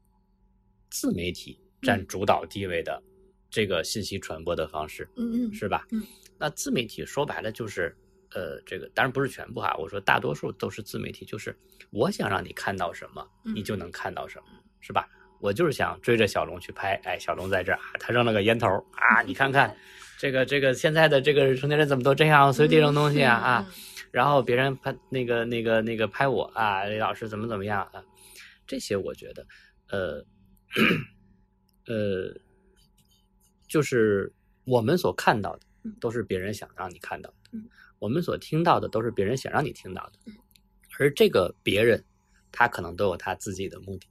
自媒体占嗯主导地位的这个信息传播的方式，嗯嗯是吧？嗯，那自媒体说白了就是，呃，这个当然不是全部哈，我说大多数都是自媒体，就是我想让你看到什么，你嗯就能看到什么，是吧？我就是想追着小龙去拍，哎，小龙在这儿啊，他扔了个烟头啊，你看看，(laughs) 这个这个现在的这个成年人怎么都这样，随地扔东西啊啊！(laughs) 嗯然后别人拍那个那个那个拍我啊，李老师怎么怎么样啊？这些我觉得，呃呃，就是我们所看到的嗯都是别人想让你看到的，嗯我们所听到的都是别人想让你听到的嗯，而这个别人他可能都有他自己的目的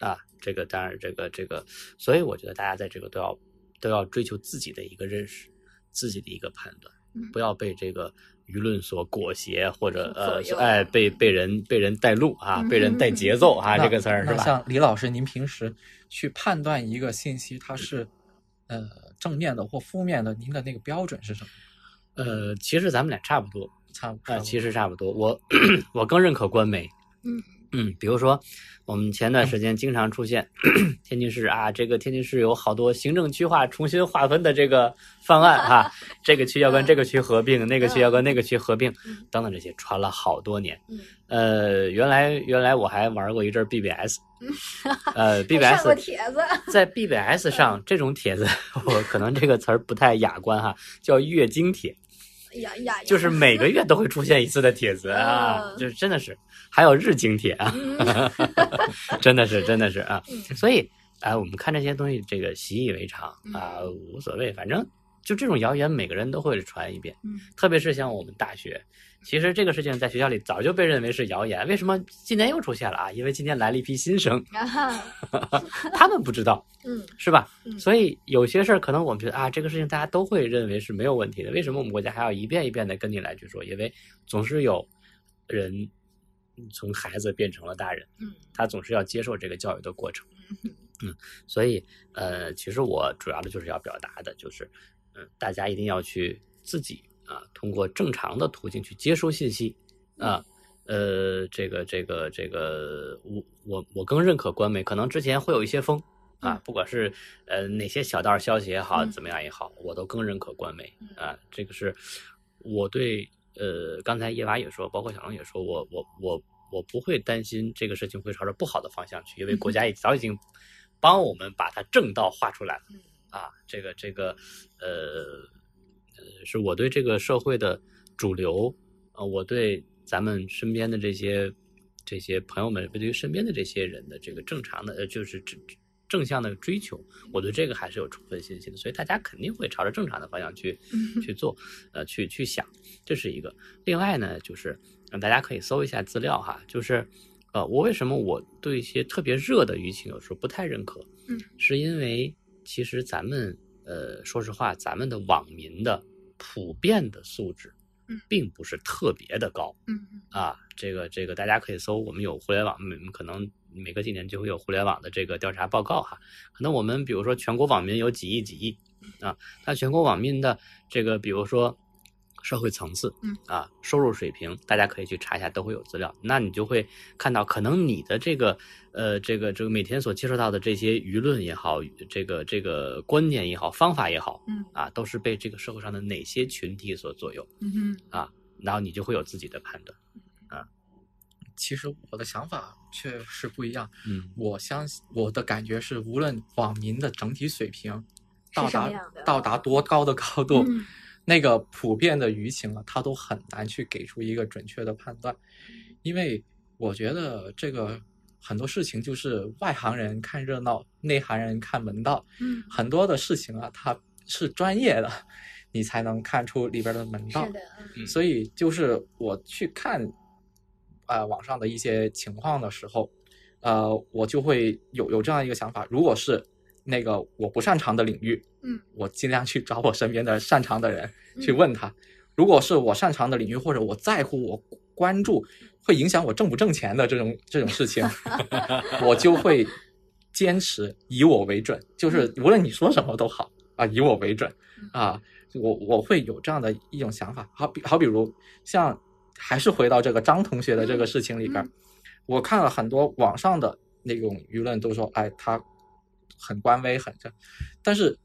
啊。这个当然，这个这个，所以我觉得大家在这个都要都要追求自己的一个认识，自己的一个判断。嗯不要被这个舆论所裹挟，或者呃哎，被被人被人带路啊，被人带节奏啊，这个词儿是吧？像李老师，您平时去判断一个信息，它是呃正面的或负面的，您的那个标准是什么？呃，其实咱们俩差不多差不啊、多。其实差不多。我 (coughs) 我更认可官媒，嗯嗯，比如说我们前段时间经常出现 (clears throat) 天津市啊，这个天津市有好多行政区划重新划分的这个方案哈、(laughs) 这个区要跟这个区合并，那个区要跟那个区合并嗯，等等这些传了好多年。嗯，呃，原来原来我还玩过一阵儿 BBS，(laughs) 呃，BBS 帖子，在 BBS 上这种帖子，(laughs) 我可能这个词儿不太雅观哈，叫月经帖，呀呀呀，就是每个月都会出现一次的帖子啊，嗯。就是真的是，还有日经帖啊，嗯。(laughs) 真的是真的是啊，嗯。所以啊、我们看这些东西，这个习以为常啊，无所谓，反正就这种谣言，每个人都会传一遍，嗯。特别是像我们大学。其实这个事情在学校里早就被认为是谣言，为什么今年又出现了啊？因为今年来了一批新生 (laughs) (laughs) 他们不知道，(laughs) 嗯是吧？嗯所以有些事儿可能我们觉得啊，这个事情大家都会认为是没有问题的，为什么我们国家还要一遍一遍的跟你来去说？因为总是有人从孩子变成了大人，嗯他总是要接受这个教育的过程。嗯，所以呃，其实我主要的就是要表达的就是，嗯、大家一定要去自己啊，通过正常的途径去接收信息啊。呃，这个这个这个，我我我更认可官媒，可能之前会有一些风啊嗯，不管是呃哪些小道消息也好，嗯怎么样也好，我都更认可官媒啊。这个是我对呃，刚才叶娃也说，包括小龙也说，我我我我不会担心这个事情会朝着不好的方向去，因为国家已早已经帮我们把它正道画出来了嗯啊。这个这个呃呃，是我对这个社会的主流啊、呃我对咱们身边的这些这些朋友们，对于身边的这些人的这个正常的呃，就是正正向的追求，我对这个还是有充分信心的，所以大家肯定会朝着正常的方向去嗯去做，呃，去去想，这是一个。另外呢，就是呃大家可以搜一下资料哈，就是呃，我为什么我对一些特别热的舆情有时候不太认可，嗯，是因为其实咱们呃，说实话，咱们的网民的普遍的素质嗯，并不是特别的高。嗯嗯啊，这个这个大家可以搜，我们有互联网，每，可能每隔几年就会有互联网的这个调查报告哈。可能我们比如说全国网民有几亿几亿啊，那全国网民的这个比如说社会层次，嗯啊，收入水平，大家可以去查一下，都会有资料。那你就会看到，可能你的这个呃这个这个每天所接触到的这些舆论也好，这个这个观念也好，方法也好嗯啊，都是被这个社会上的哪些群体所左右嗯哼啊，然后你就会有自己的判断。啊其实我的想法却是不一样。嗯我相信我的感觉是，无论网民的整体水平到达到达多高的高度，嗯那个普遍的舆情啊，他都很难去给出一个准确的判断，因为我觉得这个很多事情就是外行人看热闹，内行人看门道。嗯，很多的事情啊，它是专业的，你才能看出里边的门道是。的，嗯所以就是我去看啊、网上的一些情况的时候，呃，我就会有有这样一个想法：如果是那个我不擅长的领域，嗯，我尽量去找我身边的擅长的人去嗯问他；如果是我擅长的领域，或者我在乎、我关注会影响我挣不挣钱的这种这种事情，(laughs) 我就会坚持以我为准，就是无论你说什么都好啊，以我为准啊。我我会有这样的一种想法，好比好比如像还是回到这个张同学的这个事情里边我看了很多网上的那种舆论都说，哎，他很官微，很这，但是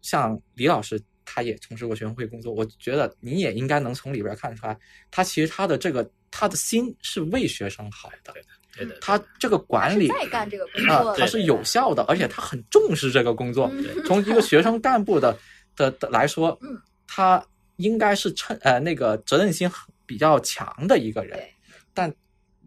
像李老师，他也从事过学生会工作，我觉得你也应该能从里边儿看出来，他其实他的这个他的心是为学生好的，对的，他这个管理在干这个工啊作，，他是有效的，而且他很重视这个工作。嗯 (laughs) 从一个学生干部的的的来说，嗯，他应该是称呃那个责任心比较强的一个人，但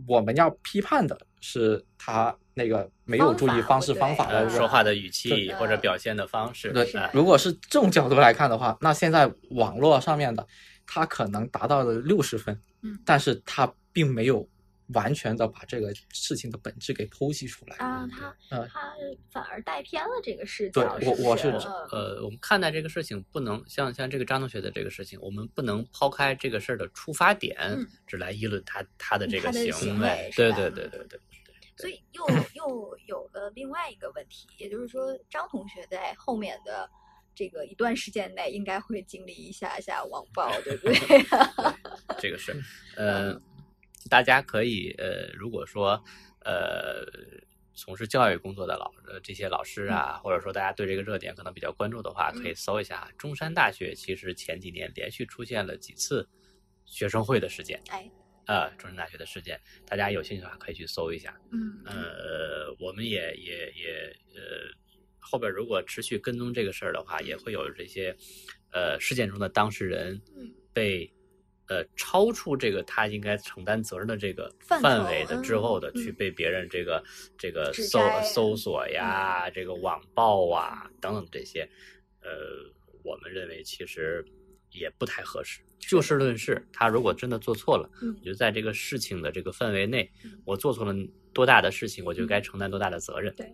我们要批判的是他那个没有注意方式方法的说话的语气或者表现的方式，对啊，如果是这种角度来看的话，那现在网络上面的他可能达到了六十分，嗯。但是他并没有完全的把这个事情的本质给剖析出来。啊，他嗯。他反而带偏了这个视对角。不我我是呃，我们看待这个事情不能像像这个张同学的这个事情，我们不能抛开这个事儿的出发点，嗯。只来议论他他的这个行行为是对对对对对，所以又又有了另外一个问题，也就是说，张同学在后面的这个一段时间内，应该会经历一下下网暴，对不对？(laughs) 这个是，呃，大家可以呃，如果说呃，从事教育工作的老呃这些老师啊，或者说大家对这个热点可能比较关注的话，可以搜一下中山大学。其实前几年连续出现了几次学生会的事件，哎，呃，中山大学的事件，大家有兴趣的话可以去搜一下。嗯呃，我们也也也呃，后边如果持续跟踪这个事儿的话，也会有这些呃事件中的当事人嗯。被呃超出这个他应该承担责任的这个范围的之后的，嗯去被别人这个这个搜搜索呀，这个网暴啊等等这些，呃，我们认为其实也不太合适。就事论事，他如果真的做错了，嗯我觉得在这个事情的这个范围内嗯，我做错了多大的事情，我就该承担多大的责任，对，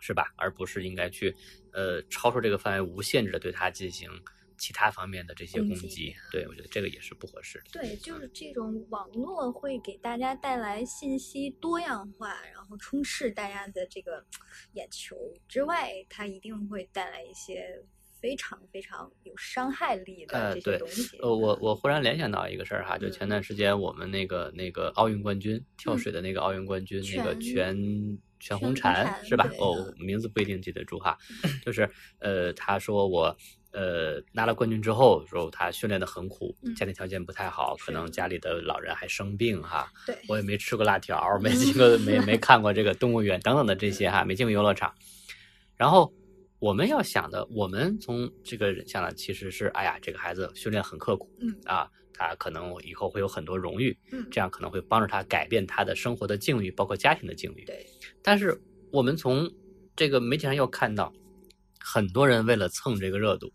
是吧？而不是应该去呃超出这个范围，无限制的对他进行其他方面的这些攻击攻击。对我觉得这个也是不合适的。对，就是这种网络会给大家带来信息多样化，然后充斥大家的这个眼球之外，它一定会带来一些非常非常有伤害力的这些呃对东西。呃，我我忽然联想到一个事儿哈，就嗯前段时间我们那个那个奥运冠军跳嗯水的那个奥运冠军，那个全全全红婵是吧哦，名字不一定记得住哈，(laughs) 就是呃，他说我。呃，拿了冠军之后，说他训练的很苦，嗯家庭条件不太好，可能家里的老人还生病哈。对，我也没吃过辣条，没进过，没没看过这个动物园等等的这些哈，没进过游乐场。然后我们要想的，我们从这个人想的其实是，哎呀，这个孩子训练很刻苦，嗯啊，他可能以后会有很多荣誉，嗯，这样可能会帮助他改变他的生活的境遇，包括家庭的境遇。对，但是我们从这个媒体上又看到，很多人为了蹭这个热度，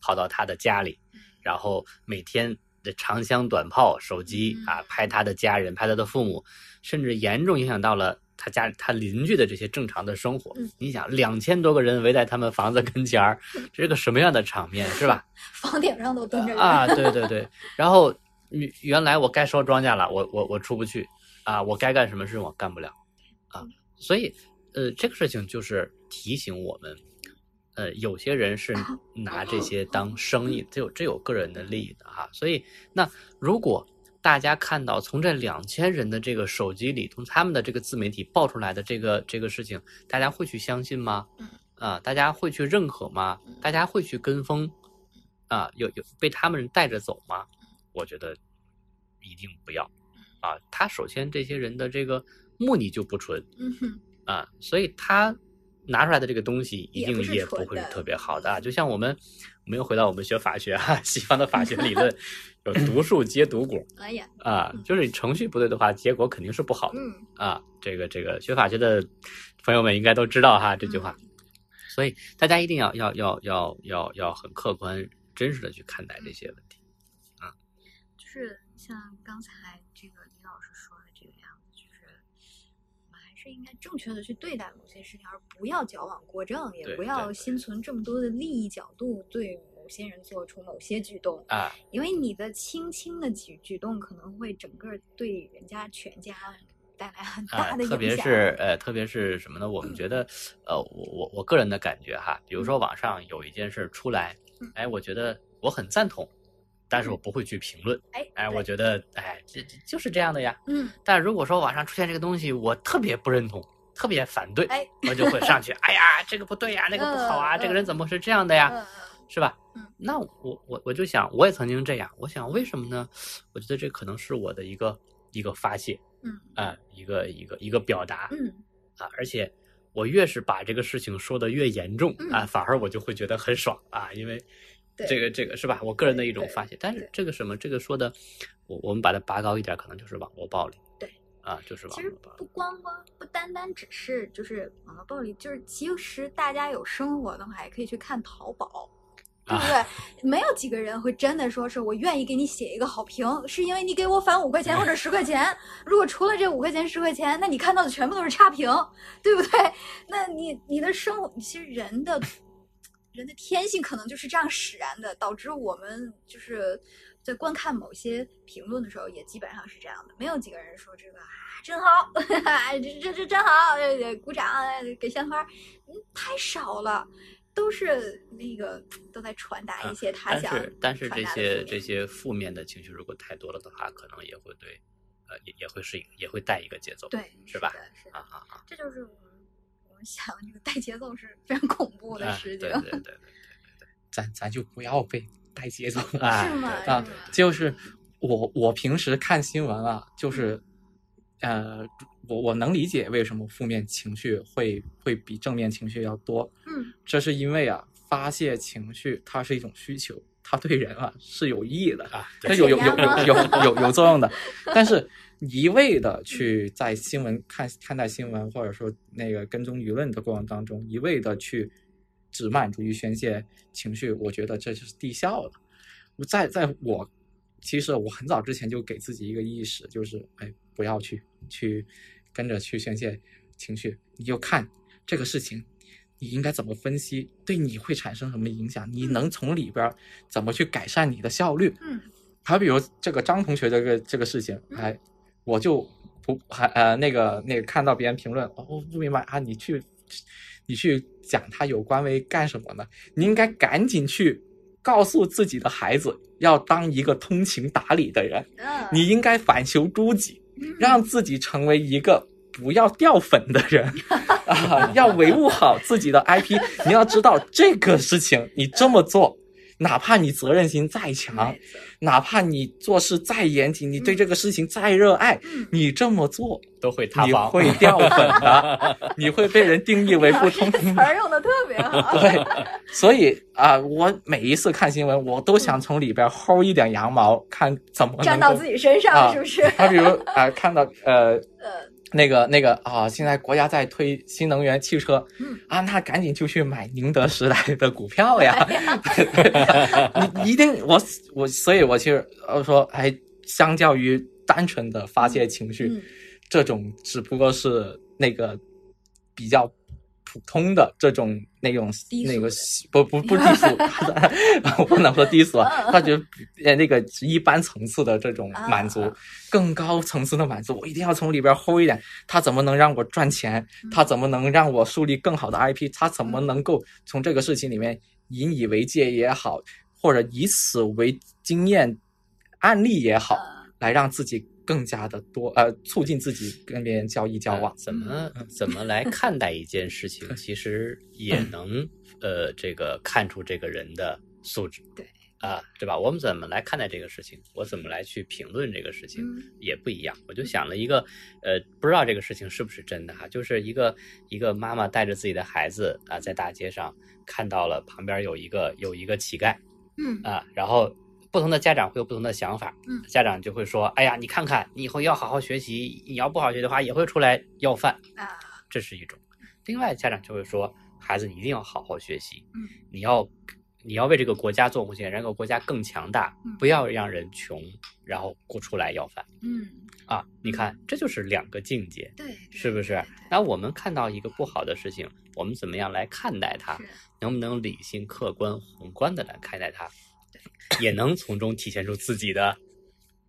跑到他的家里，然后每天的长枪短炮、手机啊拍他的家人、拍他的父母，甚至严重影响到了他家他邻居的这些正常的生活。嗯你想，两千多个人围在他们房子跟前儿，这是个什么样的场面，是吧？(laughs) 房顶上都蹲着啊，对对对。然后原原来我该收庄稼了，我我我出不去啊，我该干什么事我干不了啊，所以呃，这个事情就是提醒我们，呃，有些人是拿这些当生意，这有这有个人的利益的哈。所以那如果大家看到从这两千人的这个手机里，从他们的这个自媒体爆出来的这个这个事情，大家会去相信吗？嗯啊，大家会去认可吗？大家会去跟风？啊，有有被他们带着走吗？我觉得一定不要啊。他首先这些人的这个目的就不纯嗯哼，啊，所以他拿出来的这个东西一定也不会是特别好的啊。就像我们，我们又回到我们学法学哈、(laughs) 西方的法学理论 (laughs) 有毒树结毒果哎呀，啊，就是你程序不对的话，结果肯定是不好的。嗯，啊，这个这个学法学的朋友们应该都知道哈这句话，所以大家一定要要要要要要很客观、真实的去看待这些问题。啊就是像刚才这个李老师说的这个样子，就是我们还是应该正确的去对待某些事情，而不要矫枉过正，也不要心。存这么多的利益角度对某些人做出某些举动，啊，因为你的轻轻的举举动可能会整个对人家全家带来很啊大的影，响。特别是。呃，特别是什么呢？我们觉得，呃，我我我个人的感觉哈，比如说网上有一件事出来嗯，哎，我觉得我很赞同，但是我不会去评论，哎哎，我觉得，哎，这这就是这样的呀。嗯，但如果说网上出现这个东西，我特别不认同，特别反对，哎，我就会上去，哎呀，这个不对呀，那个不好啊，嗯这个人怎么是这样的呀？是吧？嗯，那我我我就想，我也曾经这样，我想为什么呢？我觉得这可能是我的一个一个发泄嗯啊、一个一个一个表达嗯啊，而且我越是把这个事情说的越严重嗯啊，反而我就会觉得很爽啊，因为对这个这个是吧？我个人的一种发泄。但是这个什么，这个说的，我我们把它拔高一点，可能就是网络暴力。对。啊，就是网络暴力。不光光不单单只是就是网络暴力，就是其实大家有生活的话，也可以去看淘宝，对不对？没有几个人会真的说是我愿意给你写一个好评，是因为你给我返五块钱或者十块钱。如果除了这五块钱十块钱，那你看到的全部都是差评，对不对？那你你的生活，其实人的人的天性可能就是这样使然的，导致我们就是在观看某些评论的时候，也基本上是这样的，没有几个人说这个啊 (laughs) 真好，这这这真好，呃鼓掌呃给鲜花，嗯，太少了。都是那个都在传达一些他但想是但是传达的这些这些负面的情绪如果太多了的话，可能也会对，呃，也也会是，也会带一个节奏，对是吧的是的啊啊啊！这就是想这个带节奏是非常恐怖的哎事情，对对对对对，咱咱就不要被带节奏了哎 (laughs) 是吗？啊是吗？就是我我平时看新闻啊，就是呃，我我能理解为什么负面情绪会会比正面情绪要多，嗯，这是因为啊，发泄情绪它是一种需求，它对人啊是有益的，啊，它有有有有有有有作用的，但是一味的去在新闻看看待新闻，或者说那个跟踪舆论的过程当中，一味的去只满足于宣泄情绪，我觉得这就是低效了。我在在我其实我很早之前就给自己一个意识，就是哎，不要去去跟着去宣泄情绪，你就看这个事情。你应该怎么分析？对你会产生什么影响？你能从里边儿怎么去改善你的效率？嗯还比如这个张同学这个这个事情，嗯哎，我就不还呃那个那个看到别人评论，哦不明白啊，你去你去讲他有关为干什么呢？你应该赶紧去告诉自己的孩子，要当一个通情达理的人，嗯，你应该反求诸己，嗯让自己成为一个不要掉粉的人 (laughs) 啊，(laughs) 要维护好自己的 IP。你要知道这个事情，你这么做，哪怕你责任心再强，哪怕你做事再严谨，你对这个事情再热爱，嗯你这么做，都会塌房你，会 (laughs) 掉粉的，你会被人定义为不通情词儿用的特别好，对，所以啊、我每一次看新闻，我都想从里边薅一点羊毛，看怎么站到自己身上，啊是不是？他比如啊、看到呃呃，那个那个啊，现在国家在推新能源汽车，嗯啊，那赶紧就去买宁德时代的股票呀！(laughs) 你一定我我，所以我其实呃说，哎，相较于单纯的发泄情绪，嗯这种只不过是那个比较普通的这种那种那个不不不低俗，我 (laughs) 不能说低俗啊，他就呃那个一般层次的这种满足，啊更高层次的满足，我一定要从里边薅一点，他怎么能让我赚钱？他怎么能让我树立更好的 IP？他怎么能够从这个事情里面引以为戒也好，或者以此为经验案例也好，呃来让自己更加的多呃，促进自己跟别人交易交往呃。怎么 (laughs) 怎么来看待一件事情，(laughs) 其实也能呃这个看出这个人的素质。对啊，对吧？我们怎么来看待这个事情？我怎么来去评论这个事情？嗯也不一样。我就想了一个，呃，不知道这个事情是不是真的哈，就是一个一个妈妈带着自己的孩子啊，在大街上看到了旁边有一个有一个乞丐嗯啊，然后不同的家长会有不同的想法，嗯家长就会说，哎呀，你看看，你以后要好好学习，你要不好学的话，也会出来要饭，啊，这是一种。另外，家长就会说，孩子你一定要好好学习，嗯你要你要为这个国家做贡献，让这个国家更强大嗯，不要让人穷，然后不出来要饭。嗯，啊，你看，这就是两个境界，对，是不是？那我们看到一个不好的事情，我们怎么样来看待它？能不能理性、客观、宏观的来看待它？也能从中体现出自己的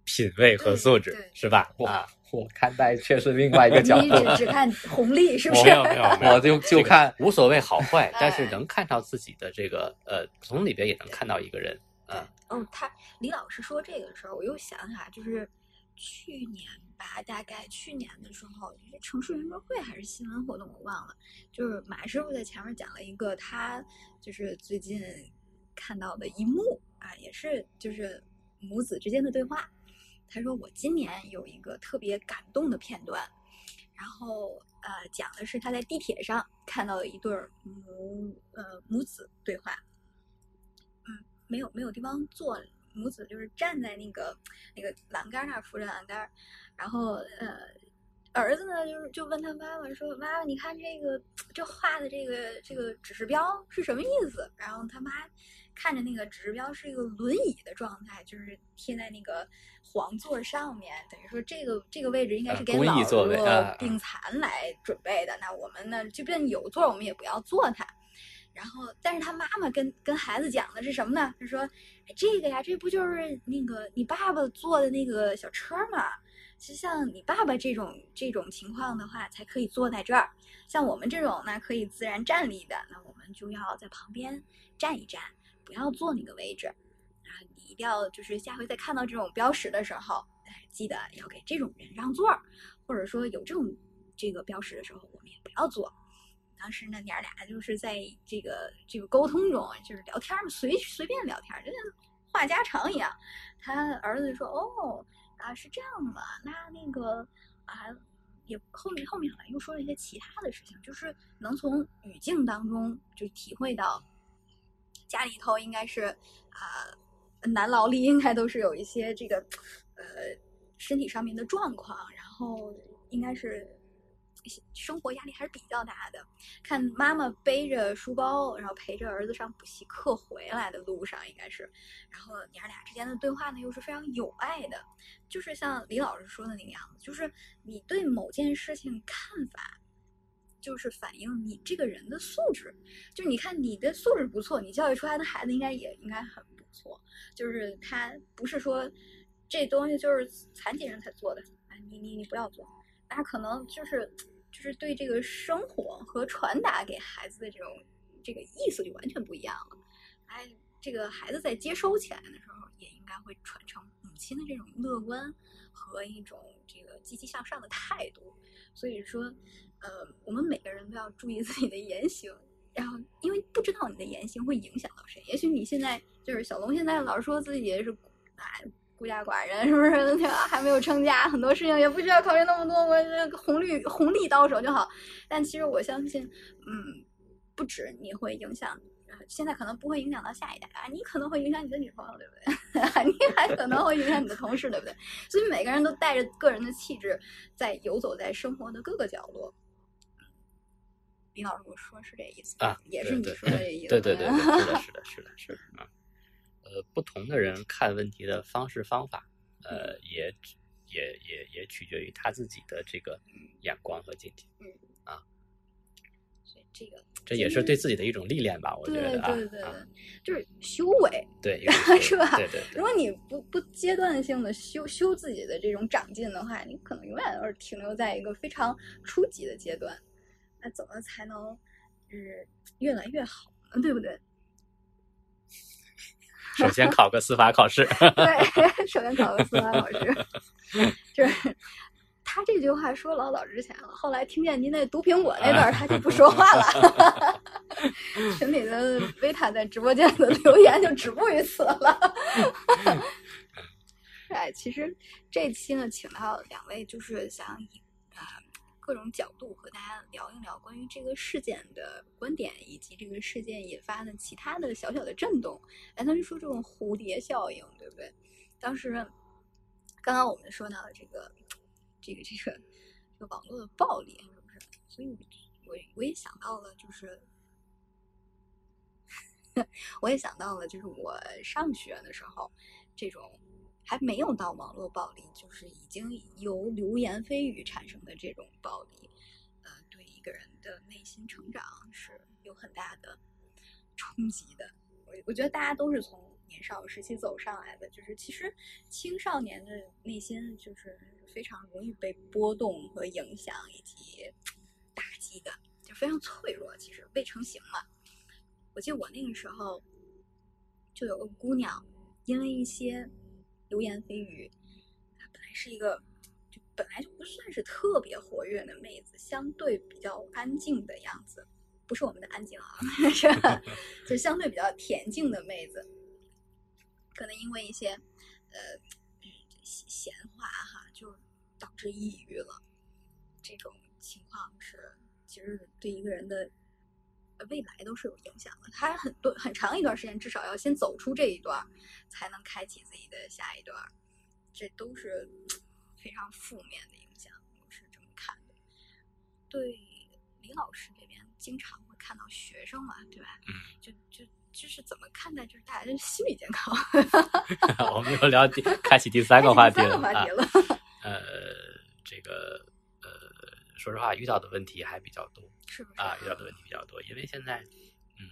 品味和素质是吧？啊，我看待却是另外一个角你度，只只看红利，是不是？没有没有没有，我就这个就看无所谓好坏，但是哎能看到自己的这个呃，从里边也能看到一个人啊，哦，他李老师说这个的时候，我又想起来，就是去年吧，大概去年的时候，就是城市圆桌会还是新闻活动，我忘了。就是马师傅在前面讲了一个他就是最近看到的一幕啊，也是就是母子之间的对话。他说我今年有一个特别感动的片段，然后呃讲的是他在地铁上看到了一对母呃母子对话。嗯没有没有地方坐，母子就是站在那个那个栏杆那儿扶着栏杆，然后呃。儿子呢，就是就问他妈妈说：“妈妈，你看这个这画的这个这个指示标是什么意思？”然后他妈看着那个指示标是一个轮椅的状态，就是贴在那个黄座上面，等于说这个这个位置应该是给老弱病残来准备的。那我们呢，即便有座，我们也不要坐它。然后，但是他妈妈跟跟孩子讲的是什么呢？他说：“哎，这个呀，这不就是那个你爸爸坐的那个小车吗？其实像你爸爸这种这种情况的话，才可以坐在这儿。像我们这种呢，可以自然站立的，那我们就要在旁边站一站，不要坐那个位置。啊，你一定要就是下回再看到这种标识的时候，哎，记得要给这种人让座儿，或者说有这种这个标识的时候，我们也不要坐。当时呢，娘俩就是在这个这个沟通中，就是聊天嘛，随随便聊天，就像话家常一样。他儿子说：“哦，啊是这样的，那那个啊，也后面后面好像又说了一些其他的事情，就是能从语境当中就体会到家里头应该是啊、男劳力应该都是有一些这个呃身体上面的状况，然后应该是生活压力还是比较大的。看妈妈背着书包，然后陪着儿子上补习课回来的路上，应该是，然后娘俩之间的对话呢又是非常有爱的，就是像李老师说的那个样子，就是你对某件事情看法。就是反映你这个人的素质，就你看你的素质不错，你教育出来的孩子应该也应该很不错。就是他不是说这东西就是残疾人才做的，哎，你你你不要做，他可能就是就是对这个生活和传达给孩子的这种这个意思就完全不一样了。哎，这个孩子在接收起来的时候，也应该会传承母亲的这种乐观和一种这个积极向上的态度。所以说，呃，我们每个人都要注意自己的言行。然后，因为不知道你的言行会影响到谁。也许你现在就是小龙，现在老说自己是哎孤家寡人，是不是？(laughs) 对吧？还没有成家，很多事情也不需要考虑那么多，我这红绿红利到手就好。但其实我相信，嗯，不止你会影响，呃现在可能不会影响到下一代啊，你可能会影响你的女朋友，对不对？(laughs) 你还可能会影响你的同事，对不对？所以每个人都带着个人的气质，在游走在生活的各个角落。李老师，我说是这意思啊，也是你对说的这意思。对对对对，是的，是的，是的，是的啊。呃，不同的人看问题的方式方法，呃，也也也也取决于他自己的这个眼光和境界，所以这个这也是对自己的一种历练吧，我觉得啊对对啊，对，就是修为。对，(laughs) 是吧对对对如果你不不阶段性的修修自己的这种长进的话，你可能永远都是停留在一个非常初级的阶段。那怎么才能就是越来越好呢？对不对？(laughs) 首先考个司法考试，对，(laughs) 首先考个司法考试，就是他这句话说老早之前了，后来听见您那毒苹果那段儿，他就不说话了。(laughs) 群里的维塔在直播间的留言就止步于此了。(laughs) 哎，其实这期呢，请到两位，就是想以啊、各种角度和大家聊一聊关于这个事件的观点，以及这个事件引发的其他的小小的震动。哎，他们说这种蝴蝶效应，对不对？当时刚刚我们说到这个这个这个这个网络的暴力，是不是？所以我我也想到了，就是 (laughs) 我也想到了，就是我上学的时候，这种还没有到网络暴力，就是已经由流言蜚语产生的这种暴力，呃，对一个人的内心成长是有很大的冲击的。我我觉得大家都是从年少时期走上来的，就是其实青少年的内心就是非常容易被波动和影响以及打击的，就非常脆弱。其实未成型嘛，我记得我那个时候就有个姑娘，因为一些流言蜚语，她本来是一个就本来就不算是特别活跃的妹子，相对比较安静的样子，不是我们的安静啊，(laughs) 是 (laughs) 就相对比较恬静的妹子，可能因为一些呃闲闲话哈，就导致抑郁了。这种情况是其实对一个人的未来都是有影响的。他很多很长一段时间，至少要先走出这一段，才能开启自己的下一段。这都是非常负面的影响，我是这么看的。对李老师这边，经常会看到学生嘛，对吧？嗯，就就就是怎么看待就是大家的心理健康？(laughs) 我们又聊第开启第三个话题了。呃，这个呃，说实话，遇到的问题还比较多是不是？啊，遇到的问题比较多，因为现在，嗯，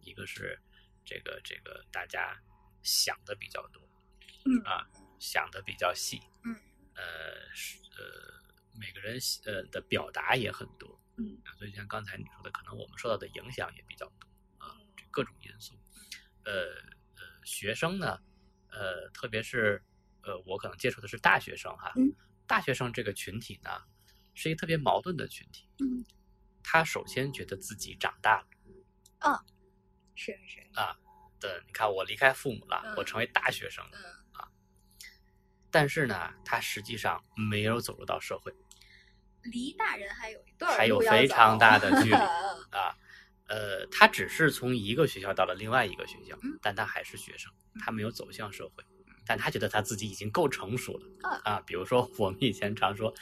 一个是这个这个大家想的比较多，嗯啊，想的比较细，嗯，呃是呃，每个人呃的表达也很多，嗯啊，所以像刚才你说的，可能我们受到的影响也比较多各种因素，呃呃，学生呢，呃，特别是呃，我可能接触的是大学生哈，嗯。大学生这个群体呢，是一个特别矛盾的群体，嗯，他首先觉得自己长大了是是，啊，对，你看我离开父母了，嗯我成为大学生了，嗯，但是呢，他实际上没有走入到社会，离大人还有一段还有非常大的距离嗯 (laughs) 啊，呃，他只是从一个学校到了另外一个学校嗯，但他还是学生，他没有走向社会，但他觉得他自己已经够成熟了嗯啊。比如说，我们以前常说，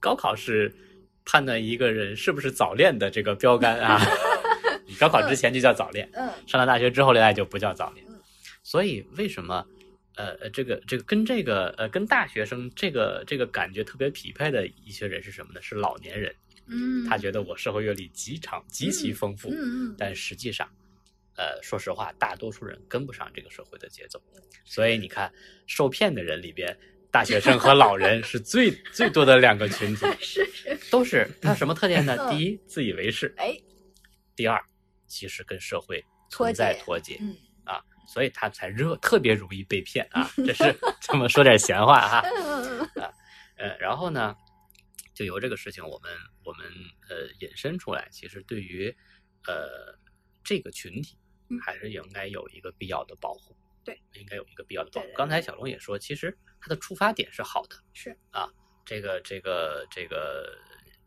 高考是判断一个人是不是早恋的这个标杆啊，(laughs) 你高考之前就叫早恋，嗯上了大学之后恋爱就不叫早恋嗯。所以为什么？呃，呃，这个这个跟这个呃跟大学生这个这个感觉特别匹配的一些人是什么呢？是老年人。嗯，他觉得我社会阅历极长、极其丰富，嗯嗯，但实际上，呃，说实话，大多数人跟不上这个社会的节奏。所以你看，受骗的人里边，大学生和老人是最 (laughs) 最多的两个群体，(laughs) 是是，都是他什么特点呢？嗯第一，自以为是；哎，第二，其实跟社会脱存在节脱节嗯啊，所以他才热特别容易被骗啊。(laughs) 这是这么说点闲话哈。嗯呃，然后呢，就由这个事情，我们我们呃引申出来，其实对于呃这个群体嗯，还是应该有一个必要的保护。对，应该有一个必要的保护刚才小龙也说，其实他的出发点是好的，是。啊，这个这个这个，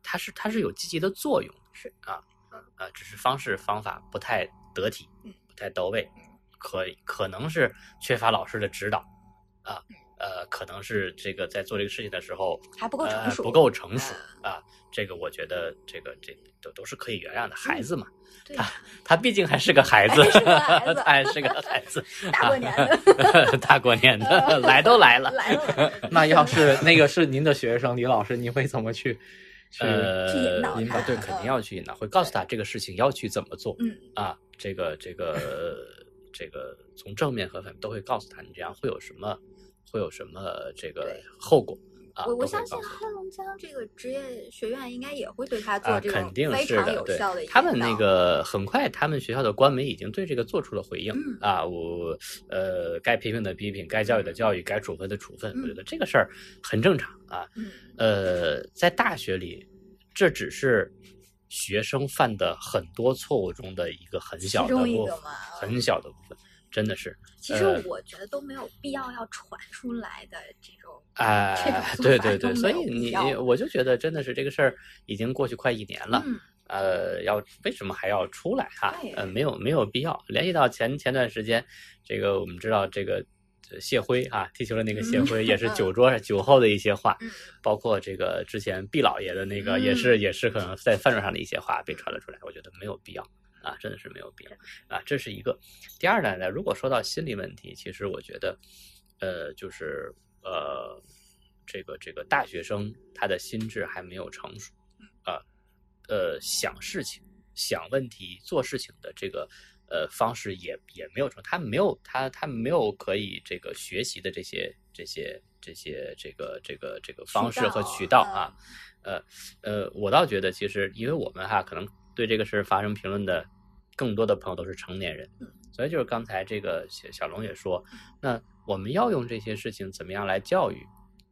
它是它是有积极的作用，是。啊嗯啊，只是方式方法不太得体嗯，不太到位，可可能是缺乏老师的指导啊，呃，可能是这个在做这个事情的时候还不够成熟呃不够成熟嗯啊，这个我觉得这个这都都是可以原谅的，孩子嘛，(laughs) 对他他毕竟还是个孩子，还是个孩子 (laughs) 他还是个孩子，(laughs) 大过年的大过年的来都来了，来了，那要是那个是您的学生李老师，你会怎么去去？引导他对，肯定要去引导，会告诉他这个事情要去怎么做嗯啊，这个这个这个从正面和反面都会告诉他，你这样会有什么会有什么这个后果啊，我我相信黑龙江这个职业学院应该也会对他做啊，这种肯定非常是的，对有效的引导。他们那个很快，他们学校的官媒已经对这个做出了回应、嗯啊，我呃该批评的批评，该教育的教育，该处分的处分，我觉嗯得这个事儿很正常啊。嗯呃，在大学里，这只是学生犯的很多错误中的一个很小的部分，很小的部分，真的是。其实呃我觉得都没有必要要传出来的这种哎、对对对，所以你我就觉得真的是这个事儿已经过去快一年了，嗯呃，要为什么还要出来哈对？呃，没有没有必要。联系到前前段时间，这个我们知道这个呃谢辉啊，踢球的那个谢嗯辉也是酒桌上酒后的一些话，嗯包括这个之前毕老爷的那个也嗯是也是可能在饭桌上的一些话被传了出来，我觉得没有必要啊，真的是没有必要啊，这是一个。第二呢，如果说到心理问题，其实我觉得，呃，就是呃，这个这个大学生他的心智还没有成熟啊，呃，想事情、想问题、做事情的这个呃方式也也没有成，他没有他他没有可以这个学习的这些这些这些这个这个这个方式和渠道啊，呃呃，我倒觉得其实因为我们哈可能对这个事发生评论的更多的朋友都是成年人，所以就是刚才这个小小龙也说，那我们要用这些事情怎么样来教育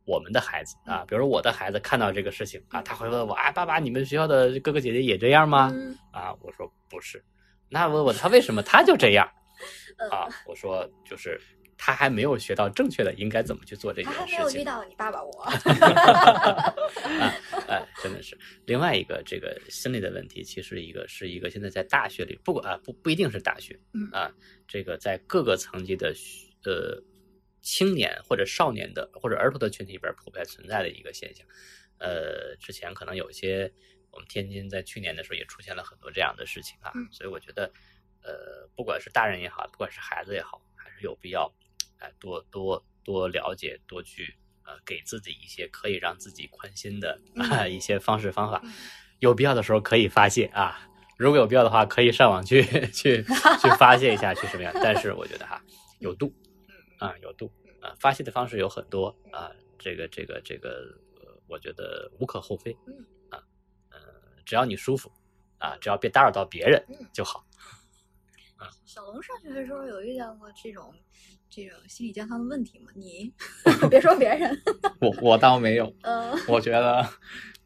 我们的孩子啊？比如说我的孩子看到这个事情啊，他会问我啊，爸爸，你们学校的哥哥姐姐也这样吗？嗯啊，我说不是，那问我他为什么他就这样嗯啊？我说就是他还没有学到正确的应该怎么去做这件他还事情。没有遇到你爸爸我，(laughs) (laughs) 啊，哎，真的是是。另外一个这个心理的问题，其实一个是一个现在在大学里，不管啊不不一定是大学，嗯啊，这个在各个层级的呃青年或者少年的或者儿童的群体里边普遍存在的一个现象。呃，之前可能有些我们天津在去年的时候也出现了很多这样的事情啊，嗯所以我觉得呃，不管是大人也好，不管是孩子也好，还是有必要哎多多多了解，多去呃给自己一些可以让自己宽心的、一些方式方法嗯，有必要的时候可以发泄啊。如果有必要的话，可以上网去去 (laughs) 去发泄一下，去什么样？但是我觉得哈，有度啊，有度啊，发泄的方式有很多啊，这个这个这个，呃我觉得无可厚非嗯啊，呃，只要你舒服啊，只要别打扰到别人嗯就好。小龙上学的时候有遇到过这种这种心理健康的问题吗？你 (laughs) 别说别人，我我倒没有，(laughs) 嗯我觉得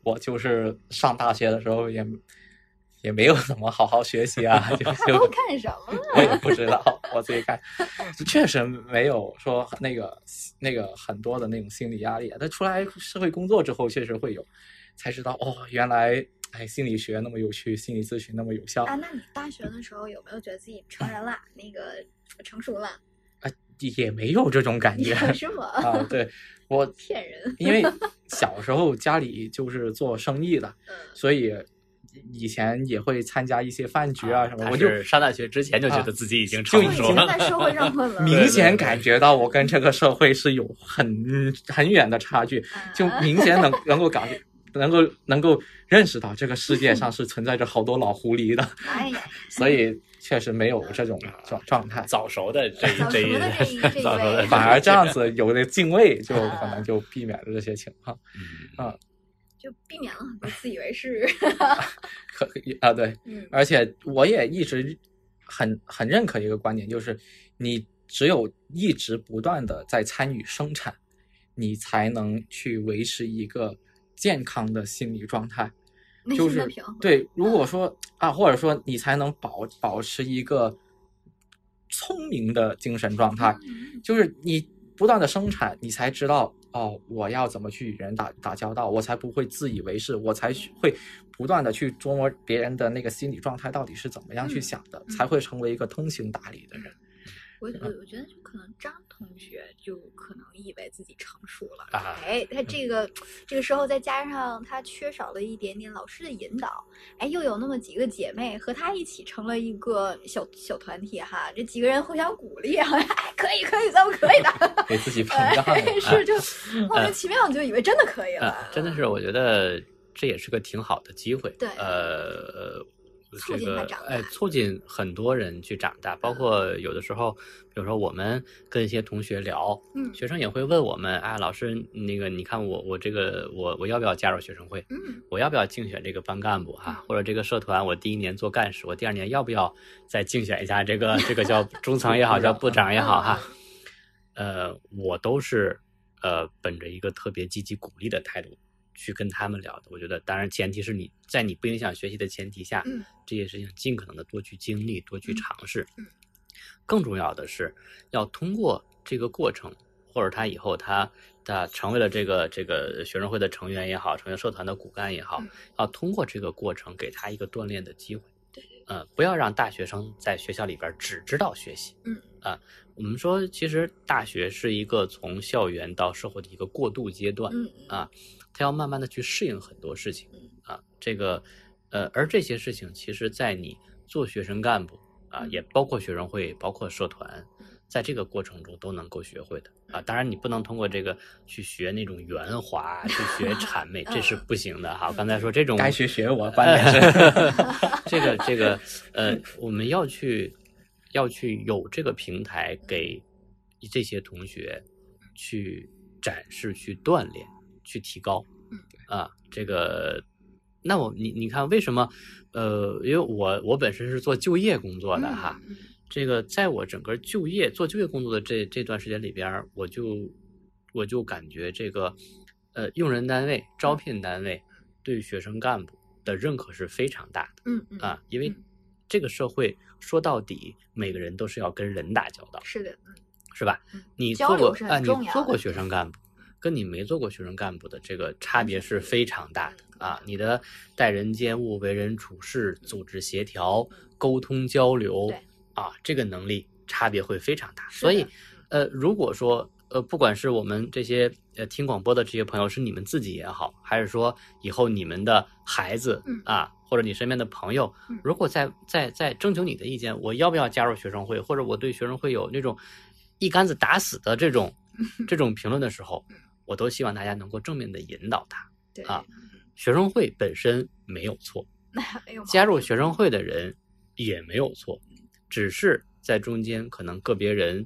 我就是上大学的时候也也没有怎么好好学习啊，就 (laughs) 就看什么？我也不知道，我自己看，确实没有说那个那个很多的那种心理压力啊。但出来社会工作之后，确实会有，才知道哦，原来哎心理学那么有趣，心理咨询那么有效啊，那你大学的时候有没有觉得自己成人了？那个成熟了？啊，也没有这种感 (laughs) 觉是吗？啊。对我，(laughs) 骗人。因为小时候家里就是做生意的，嗯所以以前也会参加一些饭局啊什么，他我就上大学之前就觉啊得自己已经就成熟了。已经在社会上混 (laughs) 了，明显感觉到我跟这个社会是有很很远的差距，就啊明显能能够感觉，能够能够认识到这个世界上是存在着好多老狐狸的，哎呀，所以确实没有这种状状态，早熟的这早这一熟的这一这 (laughs) 一早熟的反而这样子 (laughs) 有了敬畏，就啊可能就避免了这些情况。嗯就避免了很多自以为是。(laughs) 可啊，对，嗯而且我也一直很很认可一个观点，就是你只有一直不断的在参与生产，你才能去维持一个健康的心理状态。内就是。对，如果说啊，或者说你才能保保持一个聪明的精神状态，嗯就是你不断的生产，你才知道哦，我要怎么去与人打打交道，我才不会自以为是，我才去会不断的去琢磨别人的那个心理状态到底是怎么样去嗯想的，嗯才会成为一个通情达理的人。我我我觉得就可能张同学就可能以为自己成熟了，啊哎，他这个这个时候再加上他缺少了一点点老师的引导，哎，又有那么几个姐妹和他一起成了一个小小团体哈，这几个人互相鼓励，(laughs) 好像哎可以可以，咱们可以的，(laughs) 给自己膨哎胀了。(laughs) 是就莫名其妙你就以为真的可以了啊，，真的是，我觉得这也是个挺好的机会。对呃，促这个进他长大哎，促进很多人去长大，包括有的时候，比如说我们跟一些同学聊，嗯学生也会问我们，啊，老师，那个你看我我这个我我要不要加入学生会？嗯我要不要竞选这个班干部啊？或者这个社团，我第一年做干事，我第二年要不要再竞选一下这个这个叫 (laughs) 中层也好，叫部长也好哈？呃，我都是呃本着一个特别积极鼓励的态度去跟他们聊的。我觉得，当然前提是你在你不影响学习的前提下，嗯这些事情尽可能的多去经历，多去嗯尝试。嗯更重要的是，要通过这个过程，或者他以后他他成为了这个这个学生会的成员也好，成为社团的骨干也好，嗯要通过这个过程给他一个锻炼的机会。对呃，不要让大学生在学校里边只知道学习。嗯啊、我们说其实大学是一个从校园到社会的一个过渡阶段。嗯啊，他要慢慢的去适应很多事情嗯啊，这个呃，而这些事情其实，在你做学生干部啊，嗯也包括学生会，包括社团，在这个过程中都能够学会的啊。当然，你不能通过这个去学那种圆滑，去学 (laughs) 谄媚，这是不行的哈。我刚才说这种该学学我，观点是 (laughs) 这个这个呃，我们要去要去有这个平台给这些同学去展示、去锻炼、去提高。嗯啊，这个，那我你你看为什么？呃，因为我我本身是做就业工作的哈，嗯这个在我整个就业做就业工作的这这段时间里边儿，我就我就感觉这个呃用人单位、招聘单位对学生干部的认可是非常大的嗯嗯啊，因为嗯这个社会说到底，每个人都是要跟人打交道，是的，嗯是吧嗯？你做过啊，你做过学生干部，跟你没做过学生干部的这个差别是非常大的啊，你的待人接物、为人处事、组织协调、沟通交流啊，这个能力差别会非常大。所以，呃，如果说呃，不管是我们这些呃听广播的这些朋友，是你们自己也好，还是说以后你们的孩子嗯。啊，或者你身边的朋友嗯，如果在在在征求你的意见，我要不要加入学生会，或者我对学生会有那种一竿子打死的这种 (laughs) 这种评论的时候，我都希望大家能够正面的引导他。对啊学生会本身没有错，加入学生会的人也没有错，只是在中间可能个别人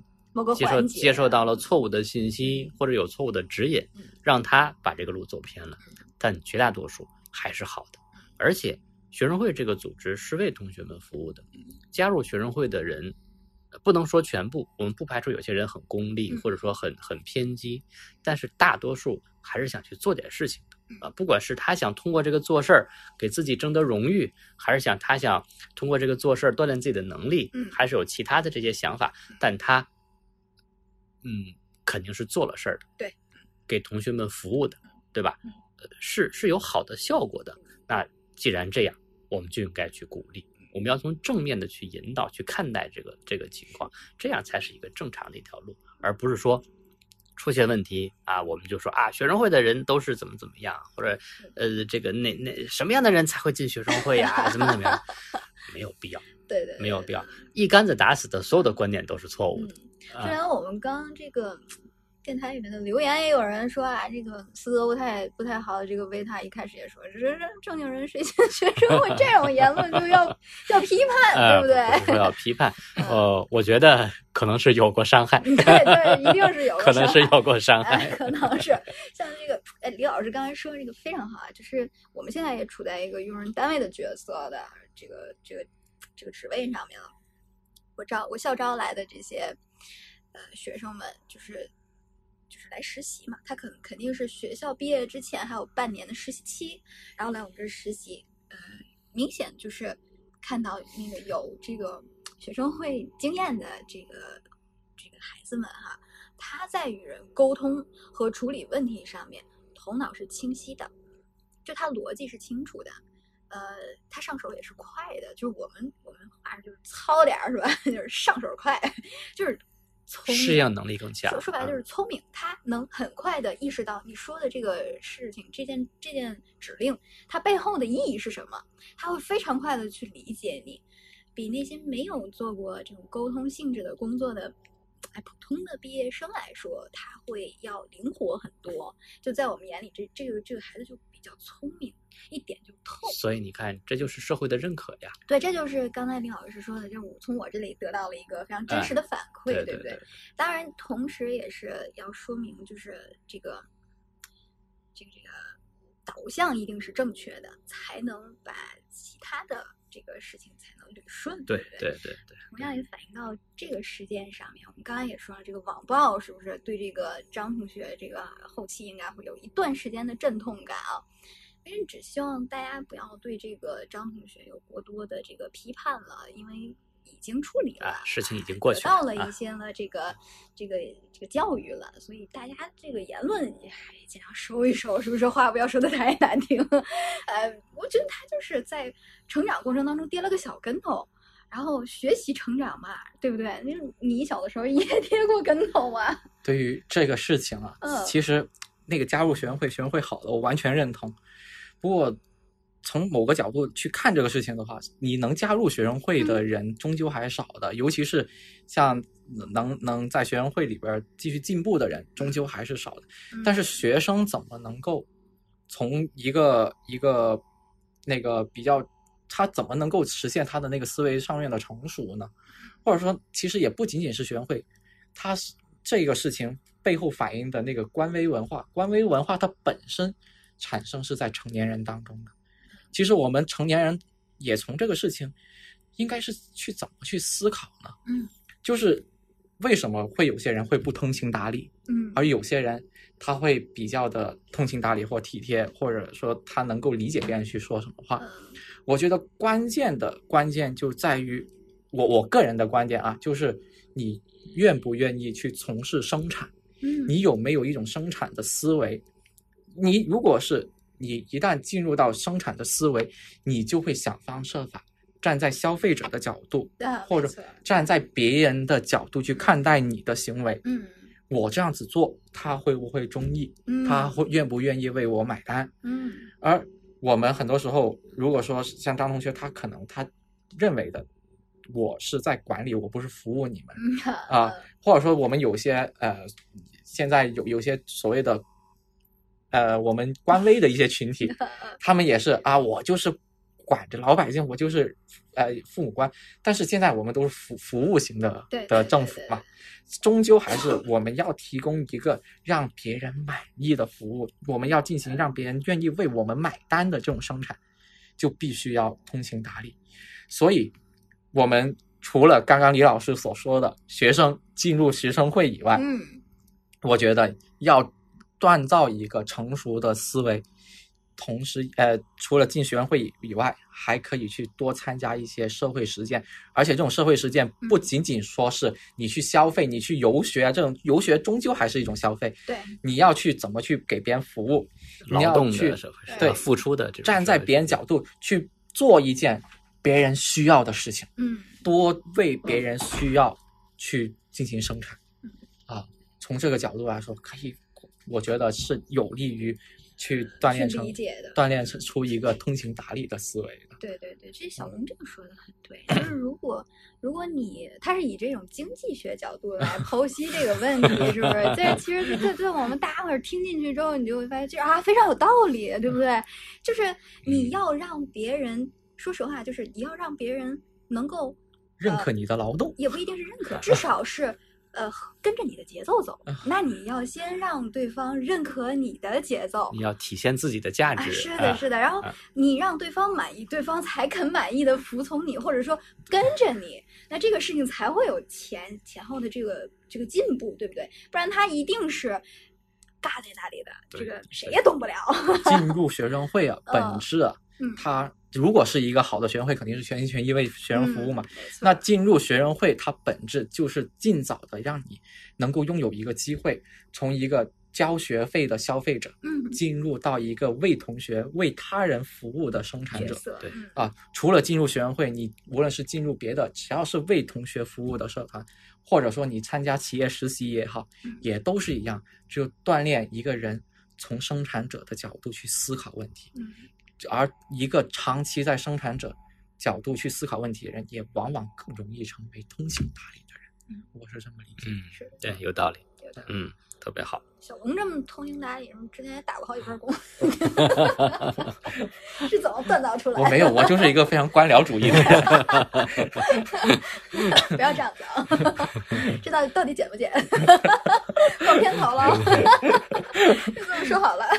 接受接受到了错误的信息，或者有错误的指引嗯，让他把这个路走偏了。但绝大多数还是好的，而且学生会这个组织是为同学们服务的。加入学生会的人，呃不能说全部，我们不排除有些人很功利，嗯。或者说很很偏激，但是大多数还是想去做点事情的。啊，不管是他想通过这个做事儿给自己争得荣誉，还是想他想通过这个做事儿锻炼自己的能力，嗯。还是有其他的这些想法，但他，嗯，肯定是做了事儿的，对，给同学们服务的，对吧是是有好的效果的。那既然这样，我们就应该去鼓励，我们要从正面的去引导、去看待这个这个情况，这样才是一个正常的一条路，而不是说。出现问题啊，我们就说啊，学生会的人都是怎么怎么样，或者呃，这个那那什么样的人才会进学生会呀、怎么怎么样，(laughs) 没有必要，对对没有必要，一竿子打死的所有的观点都是错误嗯的。，虽啊然我们刚这个电台里面的留言也有人说啊，这个斯德不太不太好，这个维塔一开始也说，这这正经人谁进学生会这种言论就要 (laughs) 要批判，呃，对不对？不要批判，嗯呃，我觉得可能是有过伤害，对对，一定是有 (laughs) 可能是有过伤哎，害。可能是像这个，哎，李老师刚才说这个非常好啊，就是我们现在也处在一个用人单位的角色的这个这个这个职位上面了。我招我校招来的这些呃学生们，就是就来实习嘛，他肯肯定是学校毕业之前还有半年的实习期，然后来我们这儿实习，呃，明显就是看到那个有这个学生会经验的这个这个孩子们哈，他在与人沟通和处理问题上面头脑是清晰的，就他逻辑是清楚的，呃，他上手也是快的，就是我们我们话就是糙点儿是吧？(laughs) 就是上手快，(laughs) 就是聪明。适应能力更强。说说白了就嗯是聪明，他能很快的意识到你说的这个事情、这件这件指令，它背后的意义是什么，他会非常快的去理解你，比那些没有做过这种沟通性质的工作的。哎，普通的毕业生来说，他会要灵活很多。就在我们眼里，这这个这个孩子就比较聪明，一点就透。所以你看，这就是社会的认可呀。对，这就是刚才林老师说的，就是我从我这里得到了一个非常真实的反馈，对对不对，当然，同时也是要说明，就是这个这个这个导向一定是正确的，才能把其他的这个事情才能捋顺，对不对？对对对，同样也反映到这个事件上面。我们刚才也说了，这个网暴是不是对这个张同学这个后期应该会有一段时间的阵痛感啊？但是只希望大家不要对这个张同学有过多的这个批判了，因为已经处理了，啊，事情已经过得去了到了一。些呢这个这个这个教育了，所以大家这个言论也也尽量收一收，是不是？话不要说的太难听。呃，我觉得他就是在成长过程当中跌了个小跟头，然后学习成长嘛，对不对？那你小的时候也 (laughs) 跌过跟头啊。对于这个事情啊，嗯其实那个加入学生会，学生会好的，我完全认同。不过从某个角度去看这个事情的话，你能加入学生会的嗯人终究还是少的，尤其是像能能在学生会里边儿继续进步的人，终究还是少的。但是学生怎么能够从一个一个那个比较，他怎么能够实现他的那个思维上面的成熟呢？或者说，其实也不仅仅是学生会，他是这个事情背后反映的那个官微文化，官微文化它本身产生是在成年人当中的。其实我们成年人也从这个事情，应该是去怎么去思考呢？嗯，就是为什么会有些人会不通情达理，嗯而有些人他会比较的通情达理或体贴，或者说他能够理解别人去说什么话。嗯我觉得关键的关键就在于我我个人的观点啊，就是你愿不愿意去从事生产，嗯，你有没有一种生产的思维？你如果是你一旦进入到生产的思维，你就会想方设法站在消费者的角度，啊或者站在别人的角度去看待你的行为。嗯我这样子做，他会不会中意？嗯，他会愿不愿意为我买单？嗯而我们很多时候，如果说像张同学，他可能他认为的，我是在管理，我不是服务你们嗯啊，或者说我们有些呃，现在有有些所谓的呃，我们官微的一些群体，(laughs) 他们也是啊，我就是管着老百姓，我就是呃父母官，但是现在我们都是服服务型的的政府嘛，终究还是 (laughs) 我们要提供一个让别人满意的服务，我们要进行让别人愿意为我们买单的这种生产，就必须要通情达理。所以，我们除了刚刚李老师所说的学生进入学生会以外，嗯。我觉得要锻造一个成熟的思维，同时呃，除了进学生会以以外，还可以去多参加一些社会实践，而且这种社会实践不仅仅说是你去消费，你去游学啊，这种游学终究还是一种消费，对。你要去怎么去给别人服务，你劳动要去的社会对。付出的这种站在别人角度去做一件别人需要的事情。嗯。多为别人需要去进行生产。嗯，啊，从这个角度来说，可以，我觉得是有利于去锻炼理解的锻炼出一个通情达理的思维的。对对对，这小龙这个说的很对，就是如果如果你他是以这种经济学角度来 (laughs) 剖析这个问题，是不是？这其实这对我们大家伙儿听进去之后，你就会发现，这啊非常有道理，对不对？就是你要让别人，说实话，就是你要让别人能够认可你的劳动，也不一定是认可，(laughs) 至少是呃跟着你的节奏走啊。那你要先让对方认可你的节奏，你要体现自己的价啊，值。是的，啊是的。然后啊你让对方满意，对方才肯满意的服从你，或者说跟着你，那这个事情才会有前前后的这个这个进步，对不对？不然他一定是尬在那里的，这个谁也动不了。进入学生会啊，(laughs) 本嗯质啊，嗯，它如果是一个好的学生会，肯定是全心全意为学生服务嘛。嗯。那进入学生会，它本质就是尽早的让你能够拥有一个机会，从一个交学费的消费者，嗯，进入到一个为同学、为他人服务的生产者，对嗯啊。除了进入学生会，你无论是进入别的，只要是为同学服务的社团，或者说你参加企业实习也好嗯，也都是一样，只有锻炼一个人从生产者的角度去思考问题。嗯而一个长期在生产者角度去思考问题的人，也往往更容易成为通情达理的人。嗯，我是这么理解。对，有道理。嗯，特别好。小龙这么通情达理，之前也打过好几份工，(laughs) 是怎么锻造出来的？我没有，我就是一个非常官僚主义的人。不要这样子啊！这到底到底剪不剪？放片头了，就这么说好了。啊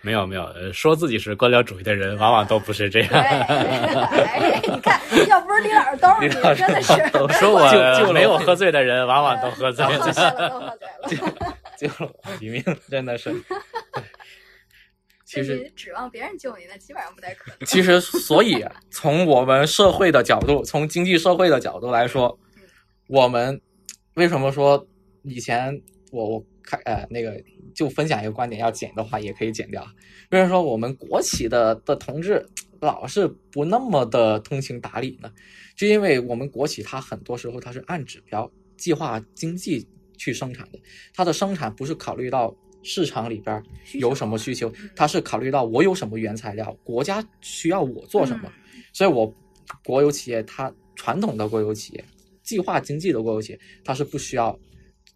没有没有，呃说自己是官僚主义的人，往往都不是这对，样。哎，你看，要不是李老师兜儿，你李老师真的是 (laughs) 说我就没有喝醉的人，往往都喝醉了。(laughs) 救了我一命，真的是。其实，你指望别人救你，那基本上不太可能。其实，所以从我们社会的角度，从经济社会的角度来说，我们为什么说以前我我看呃那个就分享一个观点，要减的话也可以减掉。为什么说我们国企的的同志老是不那么的通情达理呢？就因为我们国企它很多时候它是按指标、计划经济去生产的，它的生产不是考虑到市场里边有什么需求嗯，它是考虑到我有什么原材料，国家需要我做什么。嗯所以我国有企业它传统的国有企业、计划经济的国有企业，它是不需要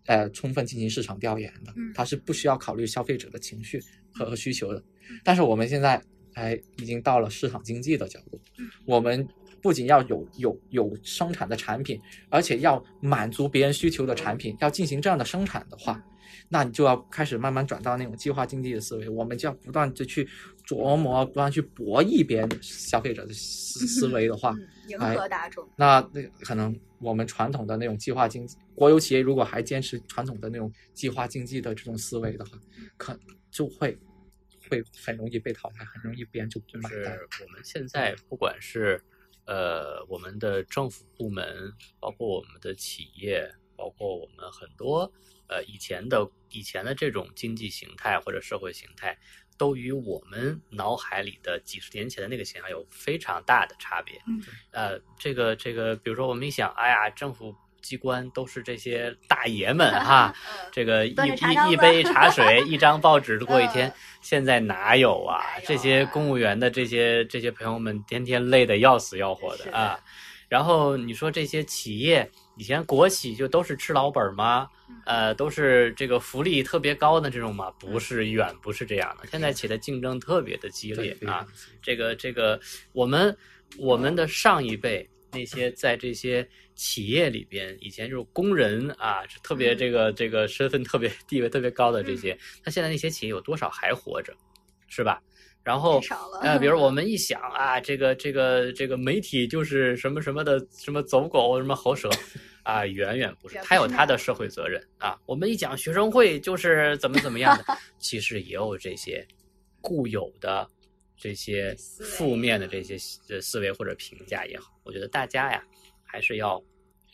呃充分进行市场调研的嗯，它是不需要考虑消费者的情绪和和需求的嗯。但是我们现在哎已经到了市场经济的角度嗯，我们不仅要有有有生产的产品，而且要满足别人需求的产品，要进行这样的生产的话，那你就要开始慢慢转到那种计划经济的思维，我们就要不断的去琢磨，不断去博弈别人消费者的思思维的话，嗯迎合大众。那那可能我们传统的那种计划经济，国有企业如果还坚持传统的那种计划经济的这种思维的话，可就会会很容易被淘汰，很容易别人就不就是买单。我们现在不管是呃我们的政府部门，包括我们的企业，包括我们很多呃以前的以前的这种经济形态或者社会形态，都与我们脑海里的几十年前的那个形象有非常大的差别。嗯呃，这个这个，比如说我们一想，哎呀，政府机关都是这些大爷们哈，(laughs) 嗯这个一一一杯茶水，(laughs) 一张报纸过一天嗯。现在哪有啊？这些公务员的这些这些朋友们，天天累得要死要活的的啊。然后你说这些企业，以前国企就都是吃老本吗？嗯呃，都是这个福利特别高的这种吗？不是，远不是这样的。现在企业的竞争特别的激烈啊。，这个这个，我们我们的上一辈那些在这些企业里边，以前就是工人啊，是特别嗯这个这个身份特别地位特别高的这些，那现在那些企业有多少还活着，是吧？然后呃，比如 (laughs) 我们一想啊，这个这个这个媒体就是什么什么的什么走狗什么喉舌。啊，远远不是，他有他的社会责任啊。我们一讲学生会就是怎么怎么样的，(laughs) 其实也有这些固有的这些负面的这些呃思维或者评价也好，我觉得大家呀还是要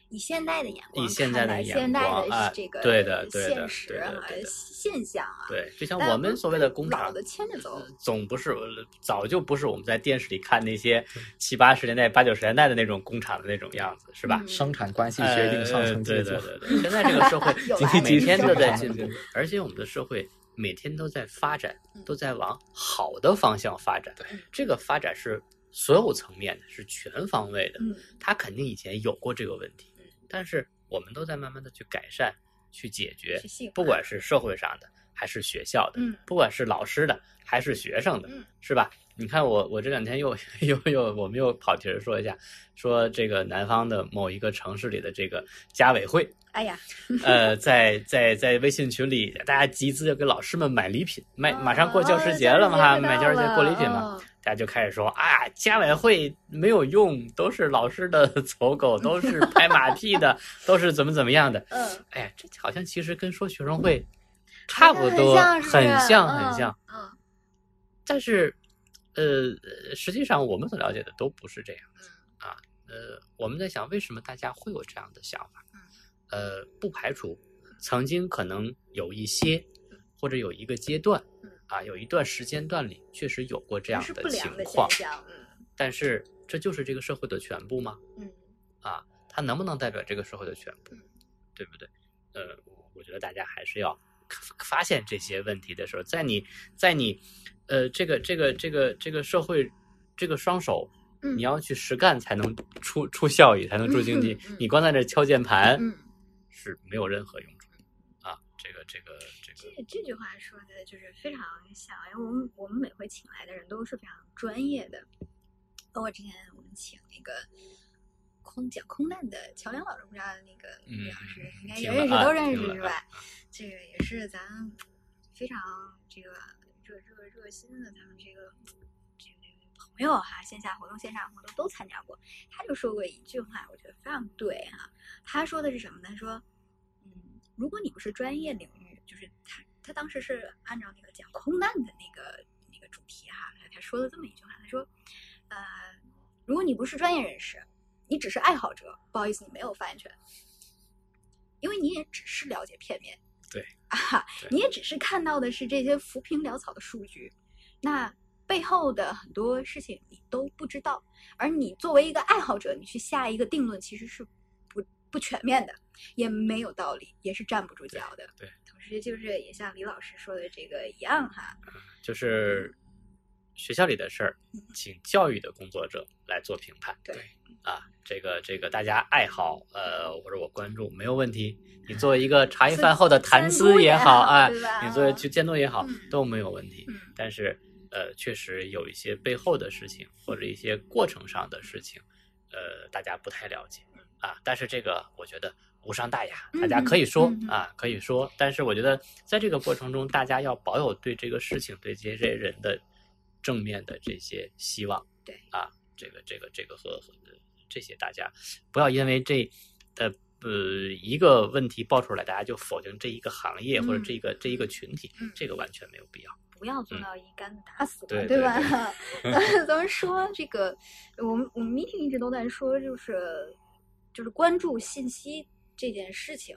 以现代的眼光以现在的眼现代光啊的这个对的对的现的啊对的现象啊，对，就像我们所谓的工厂老的牵着走呃，总不是早就不是我们在电视里看那些七八十年代、八九十年代的那种工厂的那种样子，是吧？嗯生产关系决定上层阶级。呃对对对对，现在这个社会 (laughs) 每天都在进 (laughs) 步，而且我们的社会每天都在发展嗯，都在往好的方向发展。对这个发展是所有层面的，是全方位的。嗯他肯定以前有过这个问题，但是我们都在慢慢的去改善、去解决不管是社会上的还是学校的，嗯。不管是老师的还是学生的，嗯。是吧？你看我我这两天又 (laughs) 又又我们又跑题儿说一下，说这个南方的某一个城市里的这个家委会，哎呀，呃，在在在微信群里，大家集资要给老师们买礼品，卖哦马上过教师节了嘛买教师节过礼品嘛，哦。大家就开始说啊，家委会没有用，都是老师的 (laughs) 走狗，都是拍马屁的，都是怎么怎么样的。(laughs) 嗯，哎呀，这好像其实跟说学生会差不多，很很像很像。但是，呃，实际上我们所了解的都不是这样啊。呃，我们在想，为什么大家会有这样的想法？嗯呃，不排除曾经可能有一些，或者有一个阶段嗯，啊，有一段时间段里确实有过这样的情况但是这就是这个社会的全部吗？嗯啊，它能不能代表这个社会的全部嗯，对不对？呃，我觉得大家还是要发现这些问题的时候，在你在你呃这个这个这个这个社会这个双手，嗯你要去实干才能出出效益，才能出经济嗯嗯。你光在那敲键盘嗯。是没有任何用处的啊！这个这个这个这这句话说的就是非常像，因为我们我们每回请来的人都是非常专业的，包括之前我们请那个空讲空难的乔梁老师，不知道那个老师嗯应该也认识都认识是吧啊？这个也是咱非常这个热热热心的，咱们这个这个朋友哈，线下活动、线上活动都参加过。他就说过一句话，我觉得非常对哈、他说的是什么呢？他说，嗯，如果你不是专业领域，就是他他当时是按照那个讲空难的那个那个主题哈，他他说了这么一句话，他说，呃，如果你不是专业人士，你只是爱好者，不好意思，你没有发言权，因为你也只是了解片面，对。(laughs) 啊对，你也只是看到的是这些浮萍潦草的数据，那背后的很多事情你都不知道，而你作为一个爱好者，你去下一个定论其实是不不全面的，也没有道理，也是站不住脚的。对，同时就是也像李老师说的这个一样哈，就是学校里的事儿，请教育的工作者来做评判。对啊，这个这个大家爱好呃或者我关注没有问题。你作为一个茶余饭后的谈资也好啊，你作为去监督也好嗯都没有问题。嗯但是呃，确实有一些背后的事情或者一些过程上的事情，呃，大家不太了解啊。但是这个我觉得无伤大雅，大家可以说嗯嗯嗯啊，可以说。但是我觉得在这个过程中，大家要保有对这个事情、对这些人的正面的这些希望。对啊，这个这个这个和和这些大家不要因为这呃呃一个问题爆出来，大家就否定这一个行业或者嗯这一个这一个群体嗯，这个完全没有必要。不要做到一竿子打死对嘛，对吧？对咱 (laughs) 咱们说这个，我们我们 meeting 一直都在说，就是就是关注信息这件事情。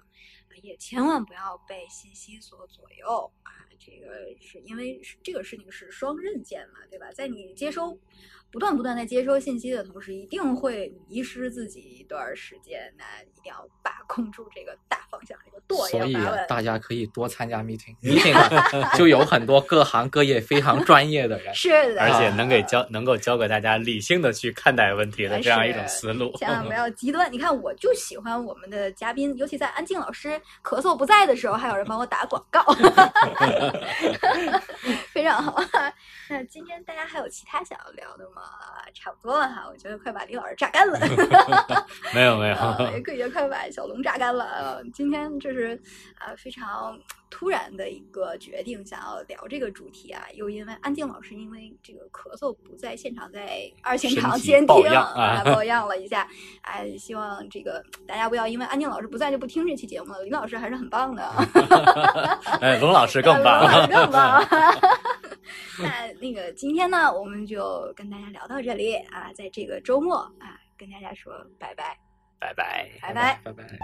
也千万不要被信息所左右啊！这个是因为这个事情是双刃剑嘛，对吧？在你接收不断不断的接收信息的同时，一定会迷失自己一段时间。那一定要把控住这个大方向，这个舵所以。大家可以多参加 meeting，meeting 啊就有很多各行各业非常专业的人。(laughs) 是的，而且能给教能够教给大家理性的去看待问题的这样一种思路。千万不要 (laughs) 极端。你看，我就喜欢我们的嘉宾，尤其在安静老师咳嗽不在的时候，还有人帮我打广告，(laughs) ハハハハ。非常好。(laughs) 那今天大家还有其他想要聊的吗？差不多了哈，我觉得快把李老师榨干了。没 (laughs) 有没有，呃，(laughs) 也可以也快把小龙榨干了。呃今天这是呃非常突然的一个决定，想要聊这个主题啊，又因为安静老师因为这个咳嗽不在现场，在二现场监听啊啊，抱恙了一下。哎，希望这个大家不要因为安静老师不在就不听这期节目了，李老师还是很棒的。哎，龙老师更龙老棒师。更棒。(laughs) 那那个今天呢，我们就跟大家聊到这里啊，在这个周末啊，跟大家说拜拜。拜拜。拜拜拜拜。